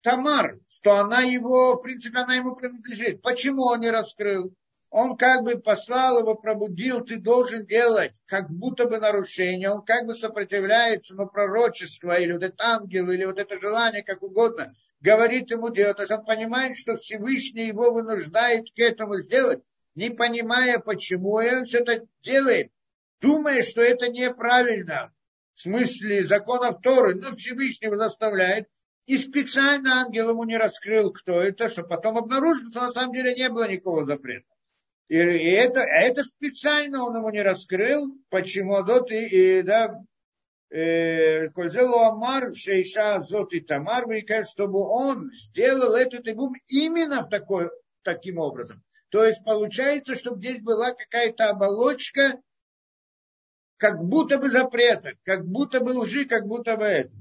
Тамар, что она его, в принципе, она ему принадлежит. Почему он не раскрыл? Он как бы послал его, пробудил, ты должен делать, как будто бы нарушение, он как бы сопротивляется, но пророчество, или вот это ангел, или вот это желание, как угодно, говорит ему делать. То есть он понимает, что Всевышний его вынуждает к этому сделать, не понимая, почему он все это делает, думая, что это неправильно, в смысле законов Торы, но Всевышний его заставляет, и специально ангел ему не раскрыл, кто это, что потом обнаружил, что на самом деле не было никакого запрета. И, это, это специально он ему не раскрыл, почему дот и, и да, э, Кользелу Амар, Шейша Зот и Тамар, чтобы он сделал этот игум именно такой, таким образом. То есть получается, чтобы здесь была какая-то оболочка, как будто бы запрета, как будто бы лжи, как будто бы это.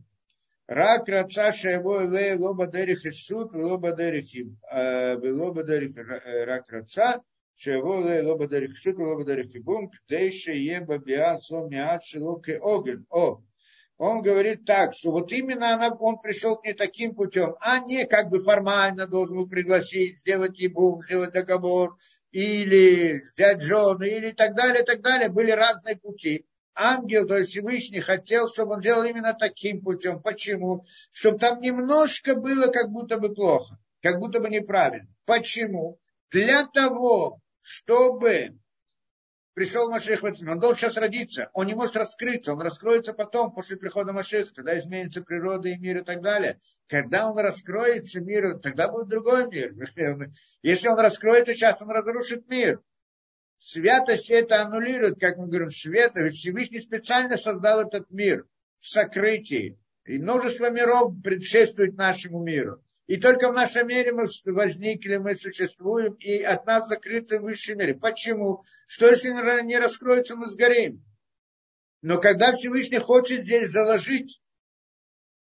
Рак рацаша его лоба дерих и суд, лоба дерих, лоба дерих рак раца, שיבוא לא בדרך שוק ולא בדרך חיבום, כדי שיהיה בביאה זו מעט שלא כאוגן. О, он говорит так, что вот именно она, он пришел к ней таким путем, а не как бы формально должен был пригласить, сделать ебум, сделать договор, или взять жену, или так далее, так далее. Были разные пути. Ангел, то есть Всевышний, хотел, чтобы он сделал именно таким путем. Почему? Чтобы там немножко было как будто бы плохо, как будто бы неправильно. Почему? Для того, чтобы пришел Машех, он должен сейчас родиться, он не может раскрыться, он раскроется потом, после прихода Машеха, тогда изменится природа и мир и так далее. Когда он раскроется мир, тогда будет другой мир. Если он раскроется сейчас, он разрушит мир. Святость это аннулирует, как мы говорим, свет, Всевышний специально создал этот мир в сокрытии. И множество миров предшествует нашему миру. И только в нашем мире мы возникли, мы существуем, и от нас закрыты в высшей мере. Почему? Что если не раскроется, мы сгорим. Но когда Всевышний хочет здесь заложить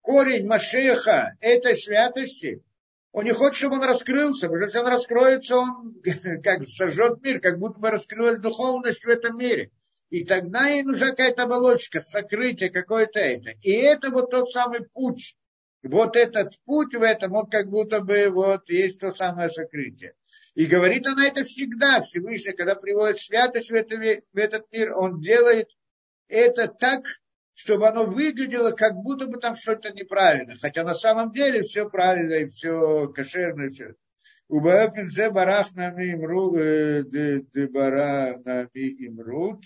корень Машеха этой святости, он не хочет, чтобы он раскрылся, потому что если он раскроется, он как сожжет мир, как будто бы раскрылась духовность в этом мире. И тогда ей нужна какая-то оболочка, сокрытие какое-то это. И это вот тот самый путь. Вот этот путь в этом, он как будто бы вот есть то самое сокрытие. И говорит она это всегда, Всевышний, когда приводит святость в, это, в этот мир, он делает это так, чтобы оно выглядело, как будто бы там что-то неправильно. Хотя на самом деле все правильно и все кошерно. И все. Убаэфин зе барах нами имру, э, имрут.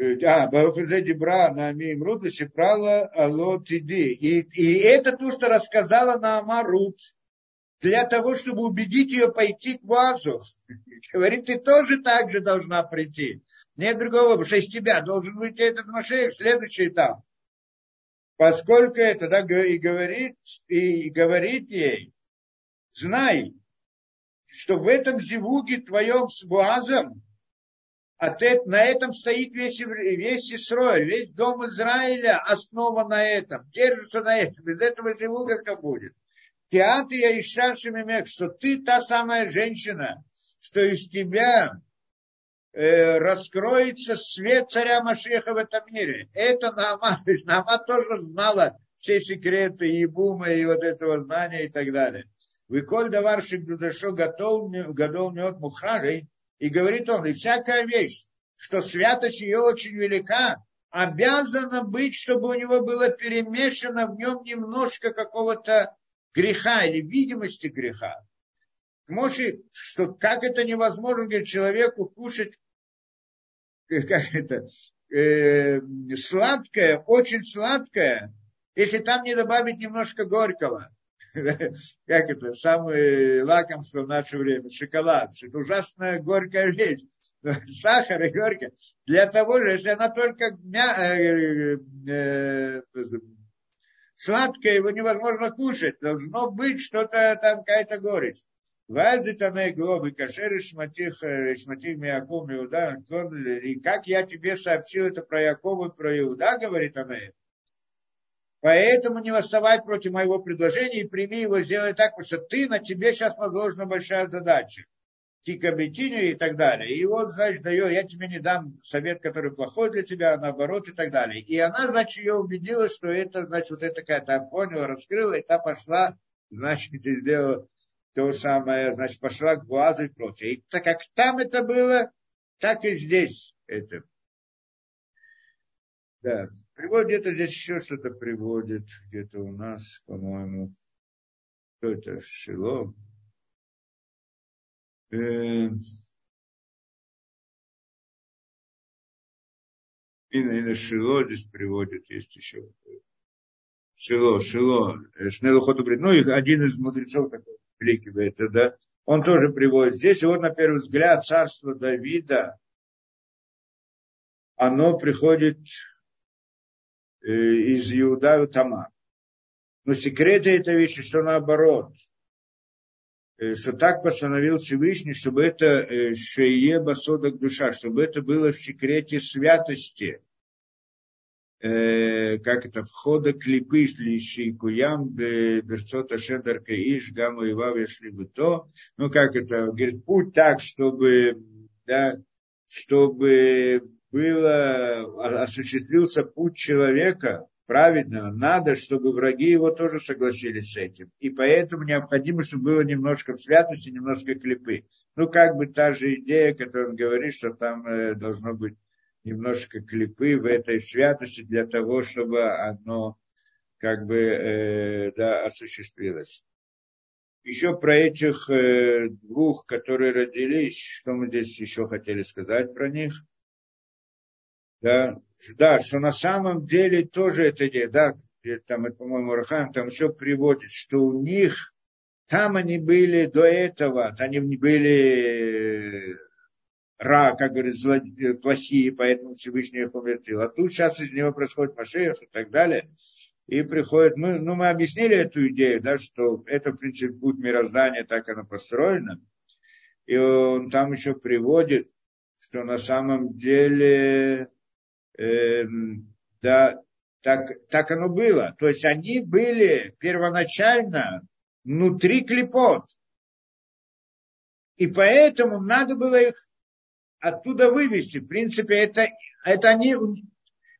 Э, а, Баухазе Дебра на Амиим и Сепрала Ало Тиди. И это то, что рассказала на Амарут для того, чтобы убедить ее пойти к Вазу. Говорит, ты тоже так же должна прийти. Нет другого, потому что из тебя должен выйти этот Машеев, следующий этап. Поскольку это, да, и говорит, и говорит ей, знай, что в этом зивуге твоем с Буазом на этом стоит весь, весь Исраиль, весь дом Израиля основан на этом, держится на этом. Без этого зевуга как будет. Театр я Иша Шемемех, что ты та самая женщина, что из тебя э, раскроется свет царя Машеха в этом мире. Это Наама. То есть Наама тоже знала все секреты Ебума и вот этого знания и так далее. Выколь даваршик дудашо готов, готов мед мухражей, и говорит он, и всякая вещь, что святость ее очень велика, обязана быть, чтобы у него было перемешано в нем немножко какого-то греха или видимости греха. Может, что как это невозможно, говорит, человеку кушать э, как это, э, сладкое, очень сладкое, если там не добавить немножко горького. как это, самое лакомство в наше время, шоколад. Это ужасная горькая вещь. Сахар и горькая. Для того же, если она только мя... э, э, сладкая, его невозможно кушать. Должно быть что-то там, какая-то горечь. Вазит она и глобы, кашер и шматих, э, шматих Миаком, Иуда, и как я тебе сообщил это про Якова про Иуда, говорит она это. Поэтому не восставай против моего предложения и прими его, сделай так, потому что ты, на тебе сейчас возложена большая задача. Кикабетиню и так далее. И вот, значит, даю, я тебе не дам совет, который плохой для тебя, а наоборот и так далее. И она, значит, ее убедила, что это, значит, вот это какая-то поняла, раскрыла, и та пошла, значит, и сделала то самое, значит, пошла к Буазу и прочее. И так как там это было, так и здесь это. Да. Приводит где-то здесь еще что-то приводит, где-то у нас, по-моему, что это, Шило. Э, и на Шило здесь приводит, есть еще. Шило, Шило, э, Шнелухоту Ну, их один из мудрецов такой великий, это, да, он тоже приводит здесь. И вот, на первый взгляд, царство Давида, оно приходит из Иуда и Тамар. Но секреты этой вещи, что наоборот, э, что так постановил Всевышний, чтобы это э, шее басодок душа, чтобы это было в секрете святости, как это, входа клипы шли куям берцота шедарка иш гаму и вав бы то, ну как это, говорит, путь так, чтобы, да, чтобы было, осуществился путь человека праведного, надо, чтобы враги его тоже согласились с этим. И поэтому необходимо, чтобы было немножко святости, немножко клепы. Ну, как бы та же идея, которую он говорит, что там э, должно быть немножко клепы в этой святости для того, чтобы оно как бы э, да, осуществилось. Еще про этих э, двух, которые родились, что мы здесь еще хотели сказать про них – да, да, что на самом деле тоже это идея, да, там, это, по-моему, Рахам там еще приводит, что у них, там они были до этого, они были ра, как говорят, зло, плохие, поэтому Всевышний их умертвил. А тут сейчас из него происходит Машех и так далее. И приходит, мы, ну, мы объяснили эту идею, да, что это, в принципе, путь мироздания, так оно построено. И он там еще приводит, что на самом деле, э, да, так, так оно было. То есть они были первоначально внутри клепот. И поэтому надо было их оттуда вывести. В принципе, это, это они,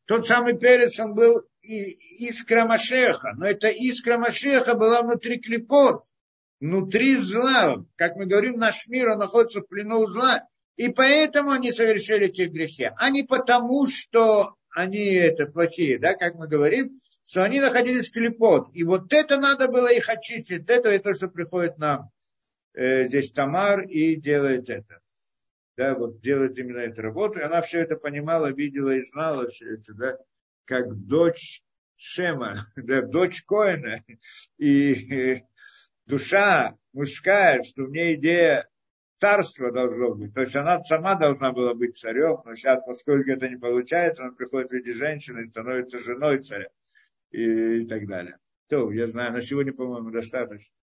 тот самый перец, он был искра Машеха, но эта искра Машеха была внутри клепот, внутри зла. Как мы говорим, наш мир, он находится в плену зла. И поэтому они совершили эти грехи, а не потому, что они это плохие, да, как мы говорим, что они находились в клепот. И вот это надо было их очистить. Это и то, что приходит нам э, здесь Тамар и делает это. Да, вот делает именно эту работу. И она все это понимала, видела и знала все это, да, как дочь Шема, да, дочь Коина. И э, душа мужская, что в ней идея царство должно быть. То есть она сама должна была быть царем, но сейчас, поскольку это не получается, она приходит в виде женщины и становится женой царя и, и так далее. То, я знаю, на сегодня, по-моему, достаточно.